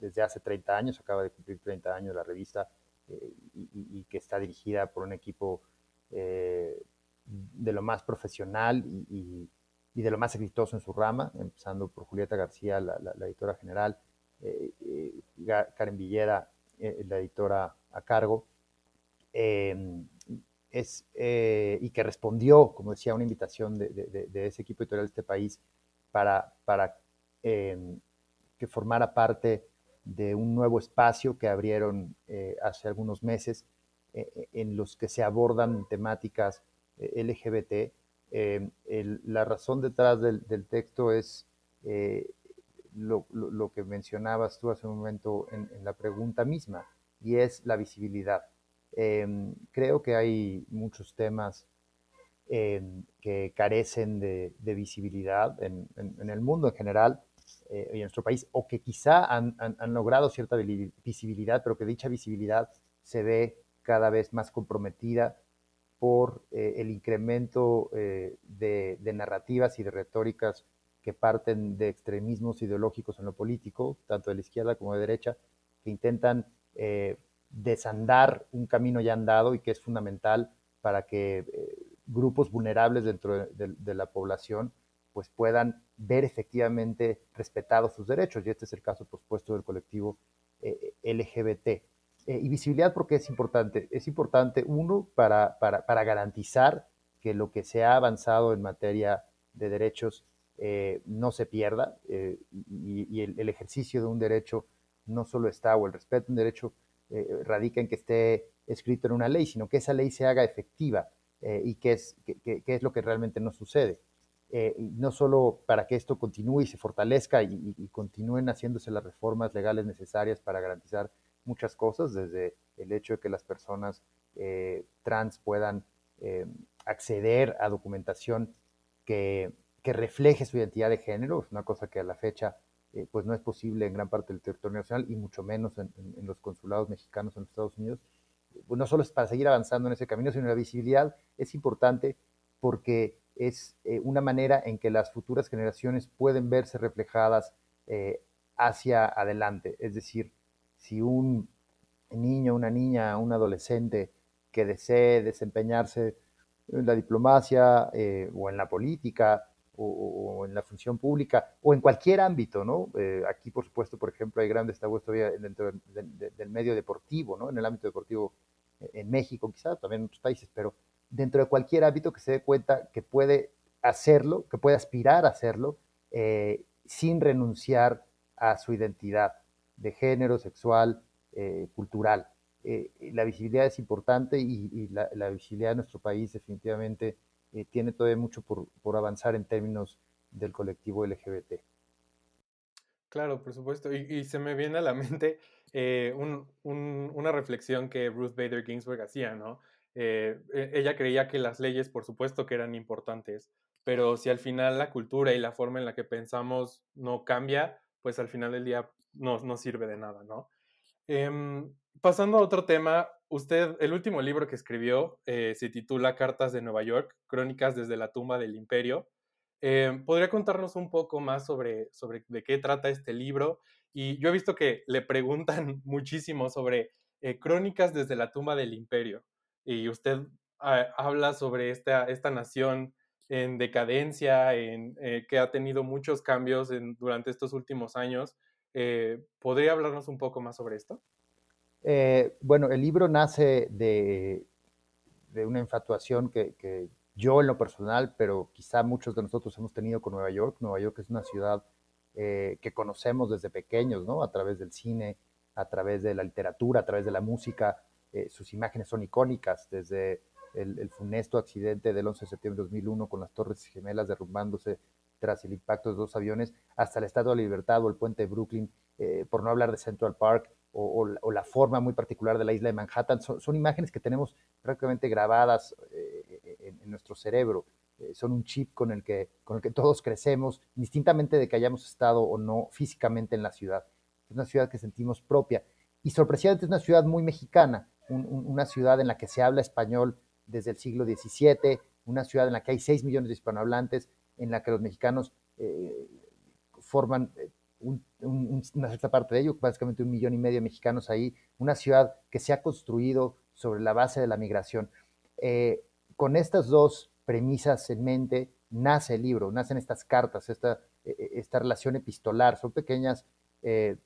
desde hace 30 años, acaba de cumplir 30 años la revista, eh, y, que está dirigida por un equipo eh, de lo más profesional y, de lo más exitoso en su rama, empezando por Julieta García, la, editora general, eh, Karen Villera, la editora a cargo, es, y que respondió, como decía, a una invitación de, ese equipo editorial de este país para, para que formara parte de un nuevo espacio que abrieron eh, hace algunos meses eh, eh, en los que se abordan temáticas LGBT. la razón detrás del, texto es lo, que mencionabas tú hace un momento en, la pregunta misma, y es la visibilidad. creo que hay muchos temas que carecen de, visibilidad en, el mundo en general eh, en nuestro país, o que quizá han, han, logrado cierta visibilidad, pero que dicha visibilidad se ve cada vez más comprometida por eh, el incremento eh, de, de, narrativas y de retóricas que parten de extremismos ideológicos en lo político, tanto de la izquierda como de derecha, que intentan desandar un camino ya andado y que es fundamental para que grupos vulnerables dentro de, de la población pues puedan ver efectivamente respetados sus derechos. Y este es el caso, por supuesto, del colectivo eh, LGBT. Eh, y visibilidad porque es importante. Es importante, uno, para, para, garantizar que lo que se ha avanzado en materia de derechos eh, no se pierda y, el, ejercicio de un derecho no solo está, o el respeto de un derecho radica en que esté escrito en una ley, sino que esa ley se haga efectiva y que es, que es lo que realmente no sucede. Eh, no solo para que esto continúe y se fortalezca y, continúen haciéndose las reformas legales necesarias para garantizar muchas cosas, desde el hecho de que las personas eh, trans puedan eh, acceder a documentación que, refleje su identidad de género, es una cosa que a la fecha pues no es posible en gran parte del territorio nacional y mucho menos en, los consulados mexicanos en los Estados Unidos. No solo es para seguir avanzando en ese camino, sino la visibilidad es importante porque es eh, una manera en que las futuras generaciones pueden verse reflejadas eh, hacia adelante. Es decir, si un niño, una niña, un adolescente que desee desempeñarse en la diplomacia eh, o en la política o, en la función pública o en cualquier ámbito, ¿no? aquí, por supuesto, por ejemplo, hay grandes tabúes todavía dentro del medio deportivo, ¿no? En el ámbito deportivo en México, quizás, también en otros países, pero dentro de cualquier hábito que se dé cuenta que puede hacerlo, que puede aspirar a hacerlo, eh, sin renunciar a su identidad de género, sexual, eh, cultural. Eh, la visibilidad es importante y, la, visibilidad de nuestro país definitivamente tiene todavía mucho por, avanzar en términos del colectivo LGBT. Claro, por supuesto. Y, se me viene a la mente una reflexión que Ruth Bader Ginsburg hacía, ¿no? Eh, e, ella creía que las leyes, por supuesto, que eran importantes, pero si al final la cultura y la forma en la que pensamos no cambia, pues al final del día no, no sirve de nada, ¿no? Em, pasando a otro tema, usted, el último libro que escribió eh, se titula Cartas de Nueva York, Crónicas desde la tumba del imperio. Eh, ¿Podría contarnos un poco más sobre, sobre de qué trata este libro? Y yo he visto que le preguntan muchísimo sobre eh, crónicas desde la tumba del imperio. Y usted habla sobre esta, esta nación en decadencia, en, eh, que ha tenido muchos cambios durante estos últimos años. ¿Podría hablarnos un poco más sobre esto? bueno, el libro nace de, de una infatuación que, que, yo en lo personal, pero quizá muchos de nosotros hemos tenido con Nueva York. Nueva York es una ciudad eh, que conocemos desde pequeños, ¿no? A través del cine, a través de la literatura, a través de la música. Eh, sus imágenes son icónicas, desde el, funesto accidente del 11 de septiembre de 2001 con las Torres Gemelas derrumbándose tras el impacto de dos aviones, hasta la Estatua de Libertad o el puente de Brooklyn, eh, por no hablar de Central Park, o, la forma muy particular de la isla de Manhattan, son, imágenes que tenemos prácticamente grabadas en, nuestro cerebro. Eh, son un chip con el, que, con el que todos crecemos, distintamente de que hayamos estado o no físicamente en la ciudad. Es una ciudad que sentimos propia. Y sorpresivamente es una ciudad muy mexicana, una ciudad en la que se habla español desde el siglo XVII, una ciudad en la que hay 6 millones de hispanohablantes, en la que los mexicanos eh, forman eh, una cierta parte de ello, básicamente un millón y medio de mexicanos ahí, una ciudad que se ha construido sobre la base de la migración con estas dos premisas en mente nace el libro, nacen estas cartas, esta, e, e, esta relación epistolar. Son pequeñas eh,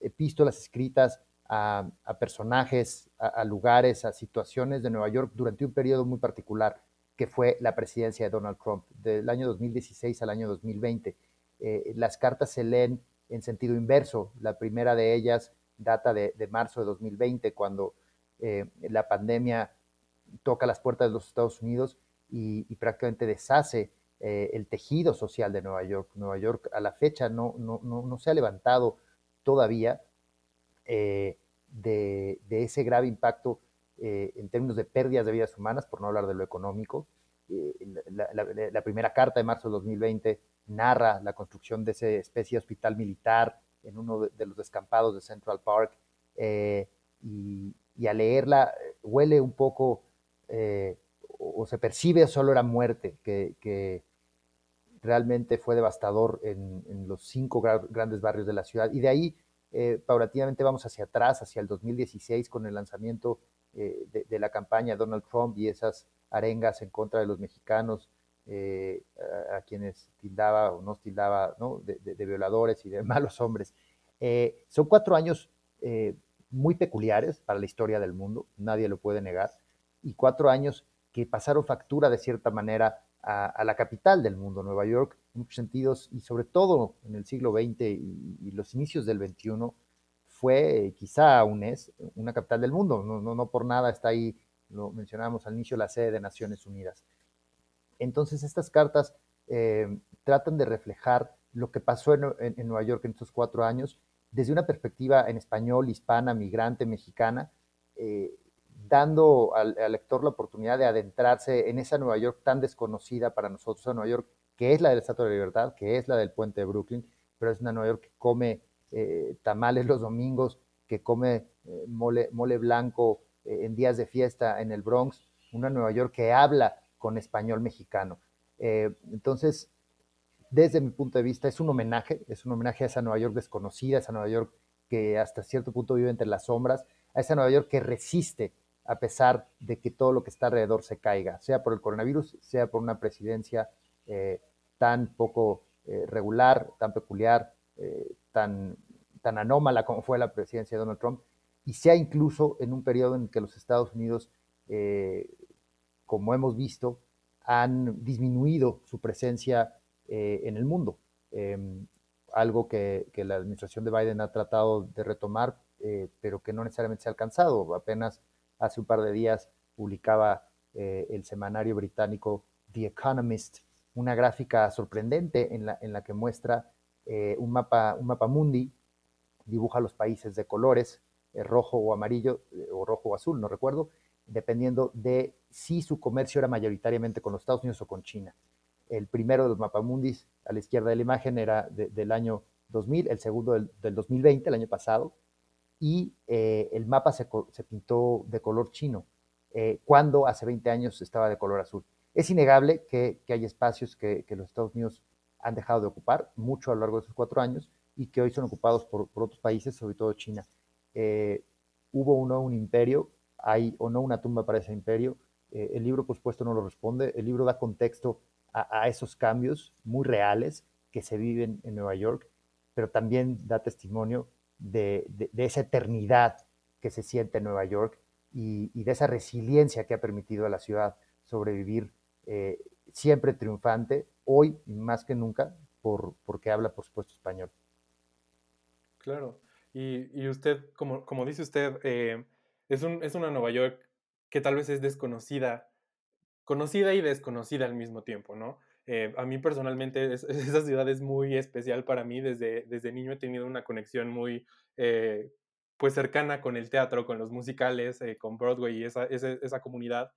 epístolas escritas a, personajes, a, lugares, a situaciones de Nueva York durante un periodo muy particular, que fue la presidencia de Donald Trump, del año 2016 al año 2020. Eh, las cartas se leen en sentido inverso. La primera de ellas data de, marzo de 2020, cuando eh, la pandemia toca las puertas de los Estados Unidos y, prácticamente deshace eh, el tejido social de Nueva York. Nueva York a la fecha no, no, no, se ha levantado todavía eh, de, ese grave impacto eh, en términos de pérdidas de vidas humanas, por no hablar de lo económico. La, la, primera carta de marzo de 2020 narra la construcción de esa especie de hospital militar en uno de, los descampados de Central Park y, y, a leerla huele un poco eh, o, se percibe solo era muerte, que, realmente fue devastador en, los cinco grandes barrios de la ciudad. Y de ahí, eh, paulatinamente, vamos hacia atrás, hacia el 2016, con el lanzamiento eh, de, la campaña Donald Trump y esas arengas en contra de los mexicanos, a, quienes tildaba o no tildaba De, violadores y de malos hombres. son cuatro años muy peculiares para la historia del mundo, nadie lo puede negar y cuatro años que pasaron factura de cierta manera a, la capital del mundo, Nueva York, en muchos sentidos, y sobre todo en el siglo XX y, los inicios del XXI, fue, quizá aún es, una capital del mundo. No, no, no por nada está ahí, lo mencionábamos al inicio, la sede de Naciones Unidas. Entonces, estas cartas eh, tratan de reflejar lo que pasó en, en, Nueva York en estos cuatro años desde una perspectiva en español, hispana, migrante, mexicana, eh, dando al, lector la oportunidad de adentrarse en esa Nueva York tan desconocida para nosotros, esa Nueva York que es la del Estatua de la Libertad, que es la del puente de Brooklyn, pero es una Nueva York que come eh, tamales los domingos, que come eh, mole, mole, blanco eh, en días de fiesta en el Bronx, una Nueva York que habla con español mexicano. entonces, desde mi punto de vista, es un homenaje, es un homenaje a esa Nueva York desconocida, esa Nueva York que hasta cierto punto vive entre las sombras, a esa Nueva York que resiste a pesar de que todo lo que está alrededor se caiga, sea por el coronavirus, sea por una presidencia eh, tan poco eh, regular, tan peculiar, eh, tan, tan anómala como fue la presidencia de Donald Trump, y sea incluso en un periodo en que los Estados Unidos, como hemos visto, han disminuido su presencia en el mundo. Em, algo que, que, la administración de Biden ha tratado de retomar, pero que no necesariamente se ha alcanzado. Apenas Hace un par de días publicaba eh, el semanario británico The Economist una gráfica sorprendente en la, en la que muestra eh, un, mapa, un mapa mundi, dibuja los países de colores, eh, rojo o amarillo, o rojo o azul, no recuerdo, dependiendo de si su comercio era mayoritariamente con los Estados Unidos o con China. El primero de los mapamundis a la izquierda de la imagen era del año 2000, el segundo del, del 2020, el año pasado, y eh, el mapa se, pintó de color chino, eh, cuando hace 20 años estaba de color azul. Es innegable que, hay espacios que, los Estados Unidos han dejado de ocupar mucho a lo largo de esos cuatro años y que hoy son ocupados por, otros países, sobre todo China. Eh, hubo o no un imperio, hay o no una tumba para ese imperio. El libro, por supuesto, no lo responde. El libro da contexto a, esos cambios muy reales que se viven en Nueva York, pero también da testimonio de, esa eternidad que se siente en Nueva York y, de esa resiliencia que ha permitido a la ciudad sobrevivir eh, siempre triunfante, hoy más que nunca, por, porque habla, por supuesto, español. Claro. Y, usted, como, como, dice usted, eh, es, un, es una Nueva York que tal vez es desconocida, conocida y desconocida al mismo tiempo, ¿no? Eh, a mí personalmente esa ciudad es muy especial para mí. Desde, desde niño he tenido una conexión muy eh, pues cercana con el teatro, con los musicales, con Broadway y esa, esa, esa comunidad.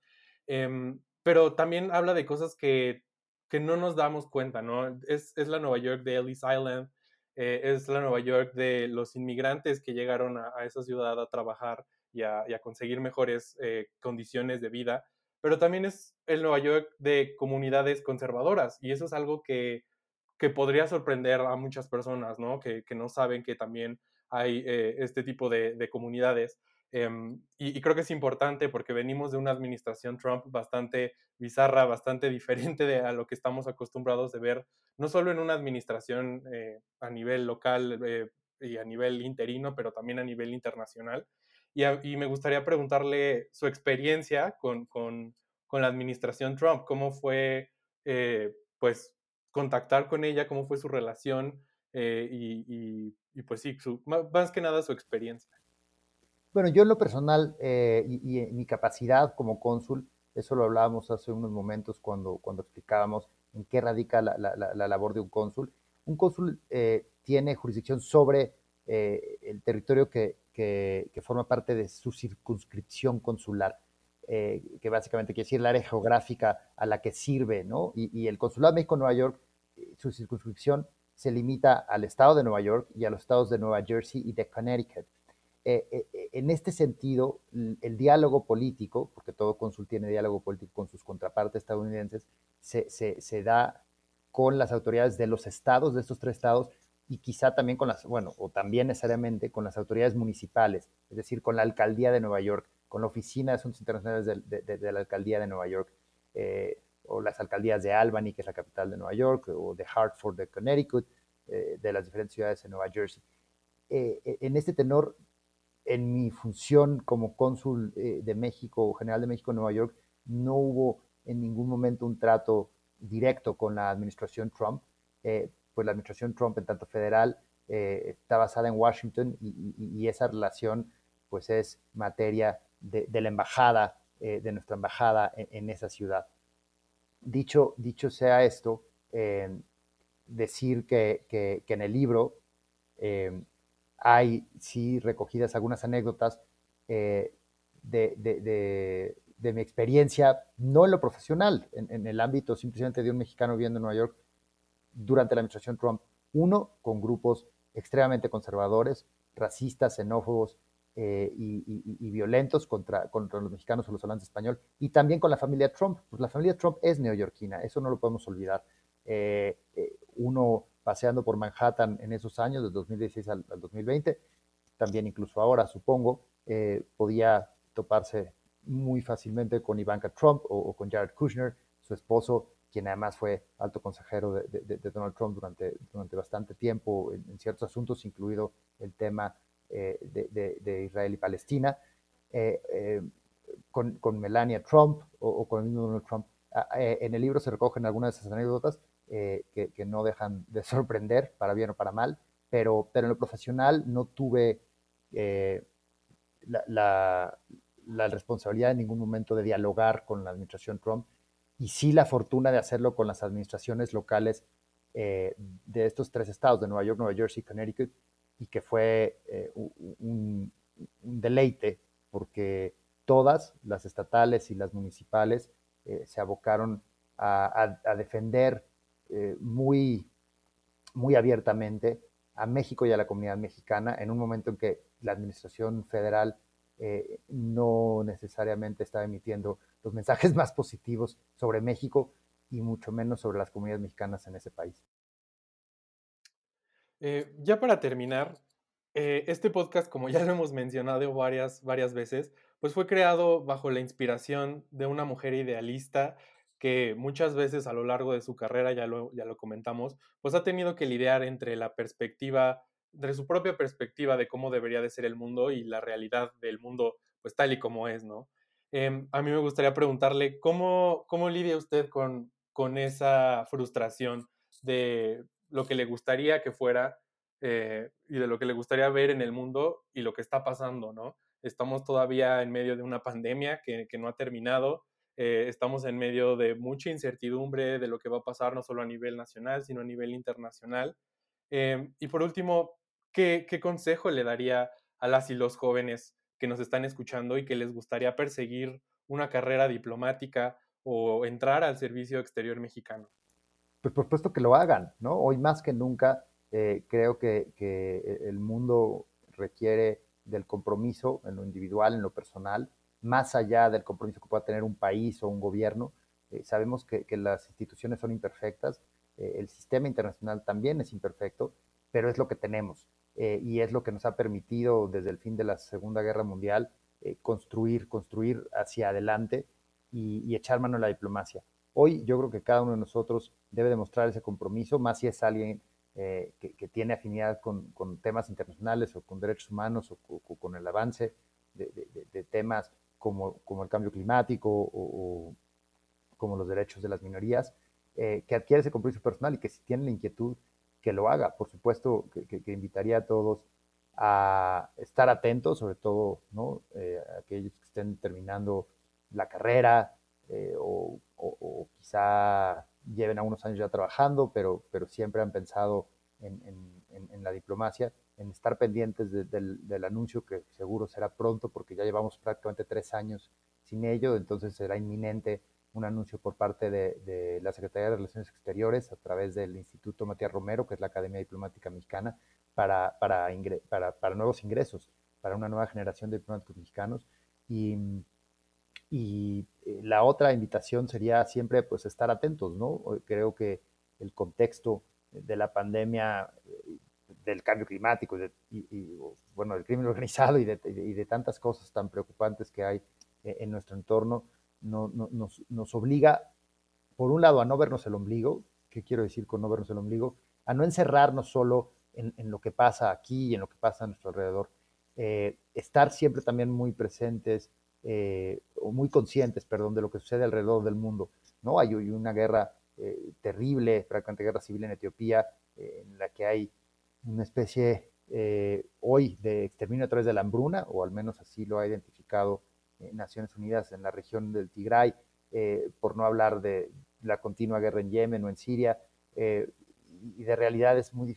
Em, pero también habla de cosas que, que no nos damos cuenta, ¿no? Es, es la Nueva York de Ellis Island, eh, es la Nueva York de los inmigrantes que llegaron a, esa ciudad a trabajar y a, conseguir mejores eh, condiciones de vida, pero también es el Nueva York de comunidades conservadoras y eso es algo que, que podría sorprender a muchas personas, ¿no? Que, que no saben que también hay eh, este tipo de, de comunidades. Em, y, creo que es importante porque venimos de una administración Trump bastante bizarra, bastante diferente de a lo que estamos acostumbrados de ver, no solo en una administración eh, a nivel local eh, y a nivel interino, pero también a nivel internacional. Y, me gustaría preguntarle su experiencia con, con, con la administración Trump, cómo fue, eh, pues, contactar con ella, cómo fue su relación y, y, pues sí, su, más que nada su experiencia. Bueno, yo en lo personal eh, y, en mi capacidad como cónsul, eso lo hablábamos hace unos momentos cuando, cuando explicábamos en qué radica la, labor de un cónsul. Un cónsul eh, tiene jurisdicción sobre eh, el territorio que, forma parte de su circunscripción consular, que básicamente quiere decir el área geográfica a la que sirve, ¿no? Y, el Consulado de México en Nueva York, su circunscripción se limita al estado de Nueva York y a los estados de Nueva Jersey y de Connecticut. Eh, eh, eh, en este sentido, el diálogo político, porque todo cónsul tiene diálogo político con sus contrapartes estadounidenses, se, da con las autoridades de los estados, de estos tres estados, y quizá también con las, bueno, o también necesariamente con las autoridades municipales, es decir, con la alcaldía de Nueva York, con la oficina de asuntos internacionales de, la alcaldía de Nueva York, o las alcaldías de Albany, que es la capital de Nueva York, o de Hartford, de Connecticut, de las diferentes ciudades de Nueva Jersey. en este tenor, en mi función como cónsul eh, de México, general de México en Nueva York, no hubo en ningún momento un trato directo con la administración Trump, eh, pues la administración Trump en tanto federal eh, está basada en Washington y, esa relación pues es materia de, la embajada, de nuestra embajada en, esa ciudad. Dicho, dicho sea esto, decir que, que, en el libro hay sí recogidas algunas anécdotas eh, de, mi experiencia, no en lo profesional, en, el ámbito simplemente de un mexicano viviendo en Nueva York durante la administración Trump. Uno, con grupos extremadamente conservadores, racistas, xenófobos eh, y, violentos contra, contra los mexicanos o los hablantes español, y también con la familia Trump, pues la familia Trump es neoyorquina, eso no lo podemos olvidar. Eh, uno paseando por Manhattan en esos años, del 2016 al, 2020, también incluso ahora, supongo, eh, podía toparse muy fácilmente con Ivanka Trump o, con Jared Kushner, su esposo, quien además fue alto consejero de, Donald Trump durante, durante bastante tiempo en, ciertos asuntos, incluido el tema eh, de, Israel y Palestina, eh, con, con, Melania Trump o, con el mismo Donald Trump. Ah, en el libro se recogen algunas de esas anécdotas eh, que, no dejan de sorprender, para bien o para mal, pero, pero en lo profesional no tuve eh, la, responsabilidad en ningún momento de dialogar con la administración Trump y sí la fortuna de hacerlo con las administraciones locales eh, de estos tres estados, de Nueva York, Nueva Jersey y Connecticut, y que fue un, deleite porque todas, las estatales y las municipales, se abocaron a, a defender eh, muy, muy abiertamente a México y a la comunidad mexicana en un momento en que la administración federal eh, no necesariamente estaba emitiendo los mensajes más positivos sobre México y mucho menos sobre las comunidades mexicanas en ese país. Eh, ya para terminar, eh, este podcast, como ya lo hemos mencionado varias, varias veces, pues fue creado bajo la inspiración de una mujer idealista que muchas veces a lo largo de su carrera, ya lo, ya lo comentamos, pues ha tenido que lidiar entre la perspectiva, de su propia perspectiva de cómo debería de ser el mundo y la realidad del mundo, pues tal y como es, ¿no? Em, a mí me gustaría preguntarle, ¿cómo, cómo lidia usted con, con esa frustración de lo que le gustaría que fuera eh, y de lo que le gustaría ver en el mundo y lo que está pasando, ¿no? Estamos todavía en medio de una pandemia que, que no ha terminado, eh, estamos en medio de mucha incertidumbre de lo que va a pasar no solo a nivel nacional, sino a nivel internacional. Eh, y por último, ¿qué, ¿qué consejo le daría a las y los jóvenes que nos están escuchando y que les gustaría perseguir una carrera diplomática o entrar al servicio exterior mexicano? Pues por supuesto que lo hagan, ¿no? Hoy más que nunca eh, creo que, que, el mundo requiere del compromiso en lo individual, en lo personal, más allá del compromiso que pueda tener un país o un gobierno. Eh, sabemos que, las instituciones son imperfectas, eh, el sistema internacional también es imperfecto, pero es lo que tenemos eh, y es lo que nos ha permitido desde el fin de la Segunda Guerra Mundial eh, construir, construir hacia adelante y, echar mano a la diplomacia. Hoy yo creo que cada uno de nosotros debe demostrar ese compromiso, más si es alguien eh, que, tiene afinidad con, temas internacionales o con derechos humanos o, con el avance de, temas como, como, el cambio climático o, como los derechos de las minorías, que adquiere ese compromiso personal y que si tiene la inquietud, que lo haga. Por supuesto que, invitaría a todos a estar atentos, sobre todo ¿no? eh, aquellos que estén terminando la carrera eh, o, o, quizá lleven algunos años ya trabajando, pero, pero siempre han pensado en, la diplomacia, en estar pendientes de, del, del, anuncio que seguro será pronto, porque ya llevamos prácticamente tres años sin ello, entonces será inminente un anuncio por parte de, de, la Secretaría de Relaciones Exteriores a través del Instituto Matías Romero, que es la Academia Diplomática Mexicana, para, para, para, nuevos ingresos, para una nueva generación de diplomáticos mexicanos. Y, y eh, la otra invitación sería siempre pues estar atentos, ¿no? Creo que el contexto de la pandemia, eh, del cambio climático de, y, y, bueno, del crimen organizado y de, y de, tantas cosas tan preocupantes que hay eh, en nuestro entorno, no, no, nos, obliga, por un lado, a no vernos el ombligo. ¿Qué quiero decir con no vernos el ombligo? A no encerrarnos solo en, lo que pasa aquí y en lo que pasa a nuestro alrededor. Eh, estar siempre también muy presentes, eh, o muy conscientes, perdón, de lo que sucede alrededor del mundo. ¿no? Hay, una guerra eh, terrible, prácticamente guerra civil en Etiopía, en la que hay una especie hoy de exterminio a través de la hambruna, o al menos así lo ha identificado Naciones Unidas en la región del Tigray, por no hablar de la continua guerra en Yemen o en Siria, y de realidades muy,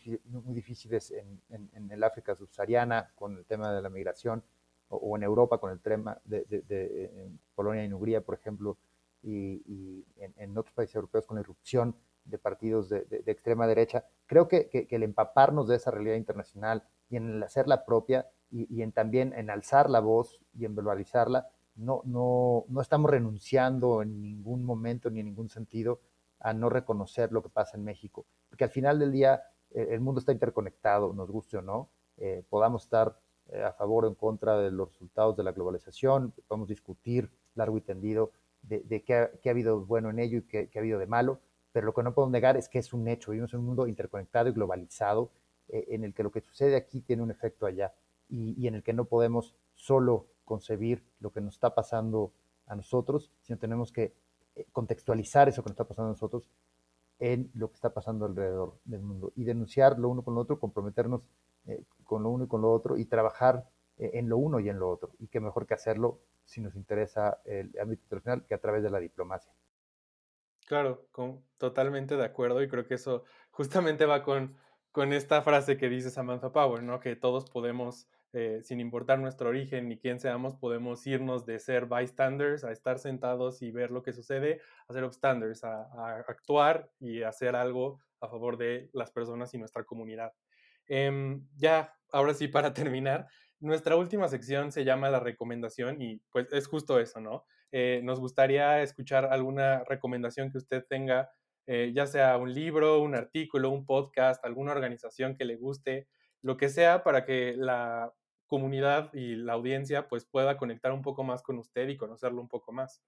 difíciles en, el África subsahariana con el tema de la migración, o, en Europa con el tema de, Polonia y Hungría, por ejemplo, y, en, otros países europeos con la irrupción de partidos de, extrema derecha. Creo que, que, que, el empaparnos de esa realidad internacional y en el hacerla propia y, y en también en alzar la voz y en verbalizarla, no, no, no estamos renunciando en ningún momento ni en ningún sentido a no reconocer lo que pasa en México, porque al final del día eh, el mundo está interconectado, nos guste o no, eh, podamos estar eh, a favor o en contra de los resultados de la globalización, podemos discutir largo y tendido de, de qué, ha, qué, ha, habido bueno en ello y qué, qué, ha habido de malo, pero lo que no podemos negar es que es un hecho, vivimos en un mundo interconectado y globalizado, eh, en el que lo que sucede aquí tiene un efecto allá, y, en el que no podemos solo concebir lo que nos está pasando a nosotros, sino tenemos que eh, contextualizar eso que nos está pasando a nosotros en lo que está pasando alrededor del mundo y denunciar lo uno con lo otro, comprometernos eh, con lo uno y con lo otro y trabajar eh, en lo uno y en lo otro. Y qué mejor que hacerlo si nos interesa el ámbito internacional que a través de la diplomacia. Claro, con, totalmente de acuerdo y creo que eso justamente va con, con esta frase que dice Samantha Power, ¿no? Que todos podemos eh, sin importar nuestro origen ni quién seamos, podemos irnos de ser bystanders a estar sentados y ver lo que sucede, a ser upstanders, a, actuar y hacer algo a favor de las personas y nuestra comunidad. Eh, ya, ahora sí, para terminar, nuestra última sección se llama la recomendación y pues es justo eso, ¿no? eh, nos gustaría escuchar alguna recomendación que usted tenga, eh, ya sea un libro, un artículo, un podcast, alguna organización que le guste, lo que sea, para que la comunidad y la audiencia pues pueda conectar un poco más con usted y conocerlo un poco más.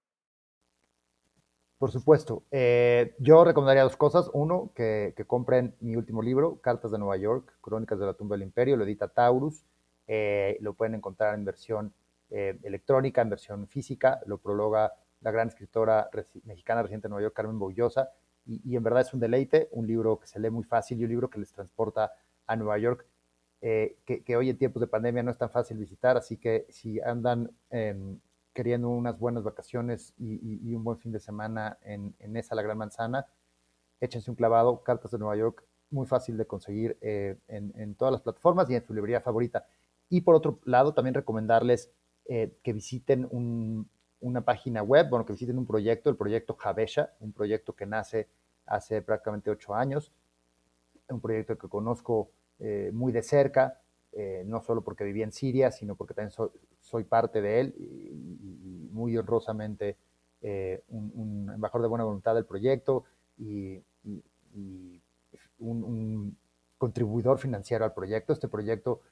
Por supuesto. Eh, yo recomendaría dos cosas. Uno, que, compren mi último libro, Cartas de Nueva York, Crónicas de la tumba del imperio, lo edita Taurus. lo pueden encontrar en versión eh, electrónica, en versión física, lo prologa la gran escritora mexicana residente en Nueva York, Carmen Boullosa, y, en verdad es un deleite, un libro que se lee muy fácil y un libro que les transporta a Nueva York, eh, que, hoy en tiempos de pandemia no es tan fácil visitar, así que si andan em, queriendo unas buenas vacaciones y, un buen fin de semana en, esa La Gran Manzana, échense un clavado, Cartas de Nueva York, muy fácil de conseguir eh, en, todas las plataformas y en su librería favorita. Y por otro lado, también recomendarles eh, que visiten una página web, bueno, que visiten un proyecto, el proyecto Javesha, un proyecto que nace hace prácticamente ocho años, un proyecto que conozco eh, muy de cerca, eh, no solo porque viví en Siria, sino porque también soy, parte de él y, muy honrosamente un, embajador de buena voluntad del proyecto y, un, un, contribuidor financiero al proyecto. Este proyecto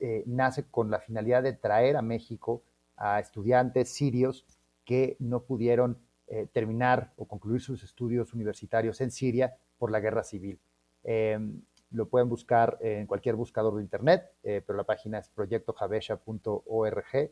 eh, nace con la finalidad de traer a México a estudiantes sirios que no pudieron eh, terminar o concluir sus estudios universitarios en Siria por la guerra civil. Lo pueden buscar en cualquier buscador de internet, eh, pero la página es proyectojavesha.org.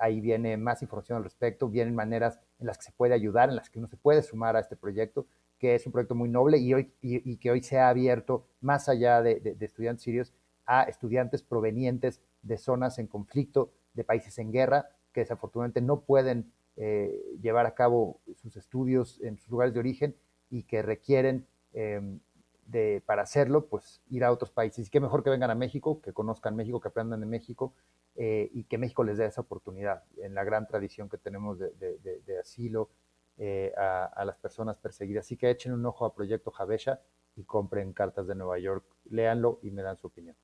ahí viene más información al respecto, vienen maneras en las que se puede ayudar, en las que uno se puede sumar a este proyecto, que es un proyecto muy noble y, hoy, y, que hoy se ha abierto más allá de estudiantes sirios a estudiantes provenientes de zonas en conflicto, de países en guerra, que desafortunadamente no pueden eh, llevar a cabo sus estudios en sus lugares de origen y que requieren em, de, para hacerlo, pues ir a otros países. Y qué mejor que vengan a México, que conozcan México, que aprendan de México eh, y que México les dé esa oportunidad en la gran tradición que tenemos de, asilo eh, a, a, las personas perseguidas. Así que echen un ojo a Proyecto Javesha y compren cartas de Nueva York, léanlo y me dan su opinión.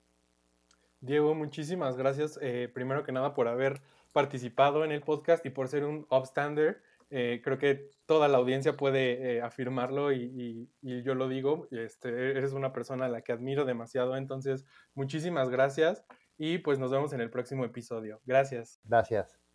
Diego, muchísimas gracias, eh, primero que nada, por haber participado en el podcast y por ser un upstander. Eh, creo que toda la audiencia puede eh, afirmarlo y, yo lo digo, este, eres una persona a la que admiro demasiado, entonces muchísimas gracias y pues nos vemos en el próximo episodio. Gracias. Gracias.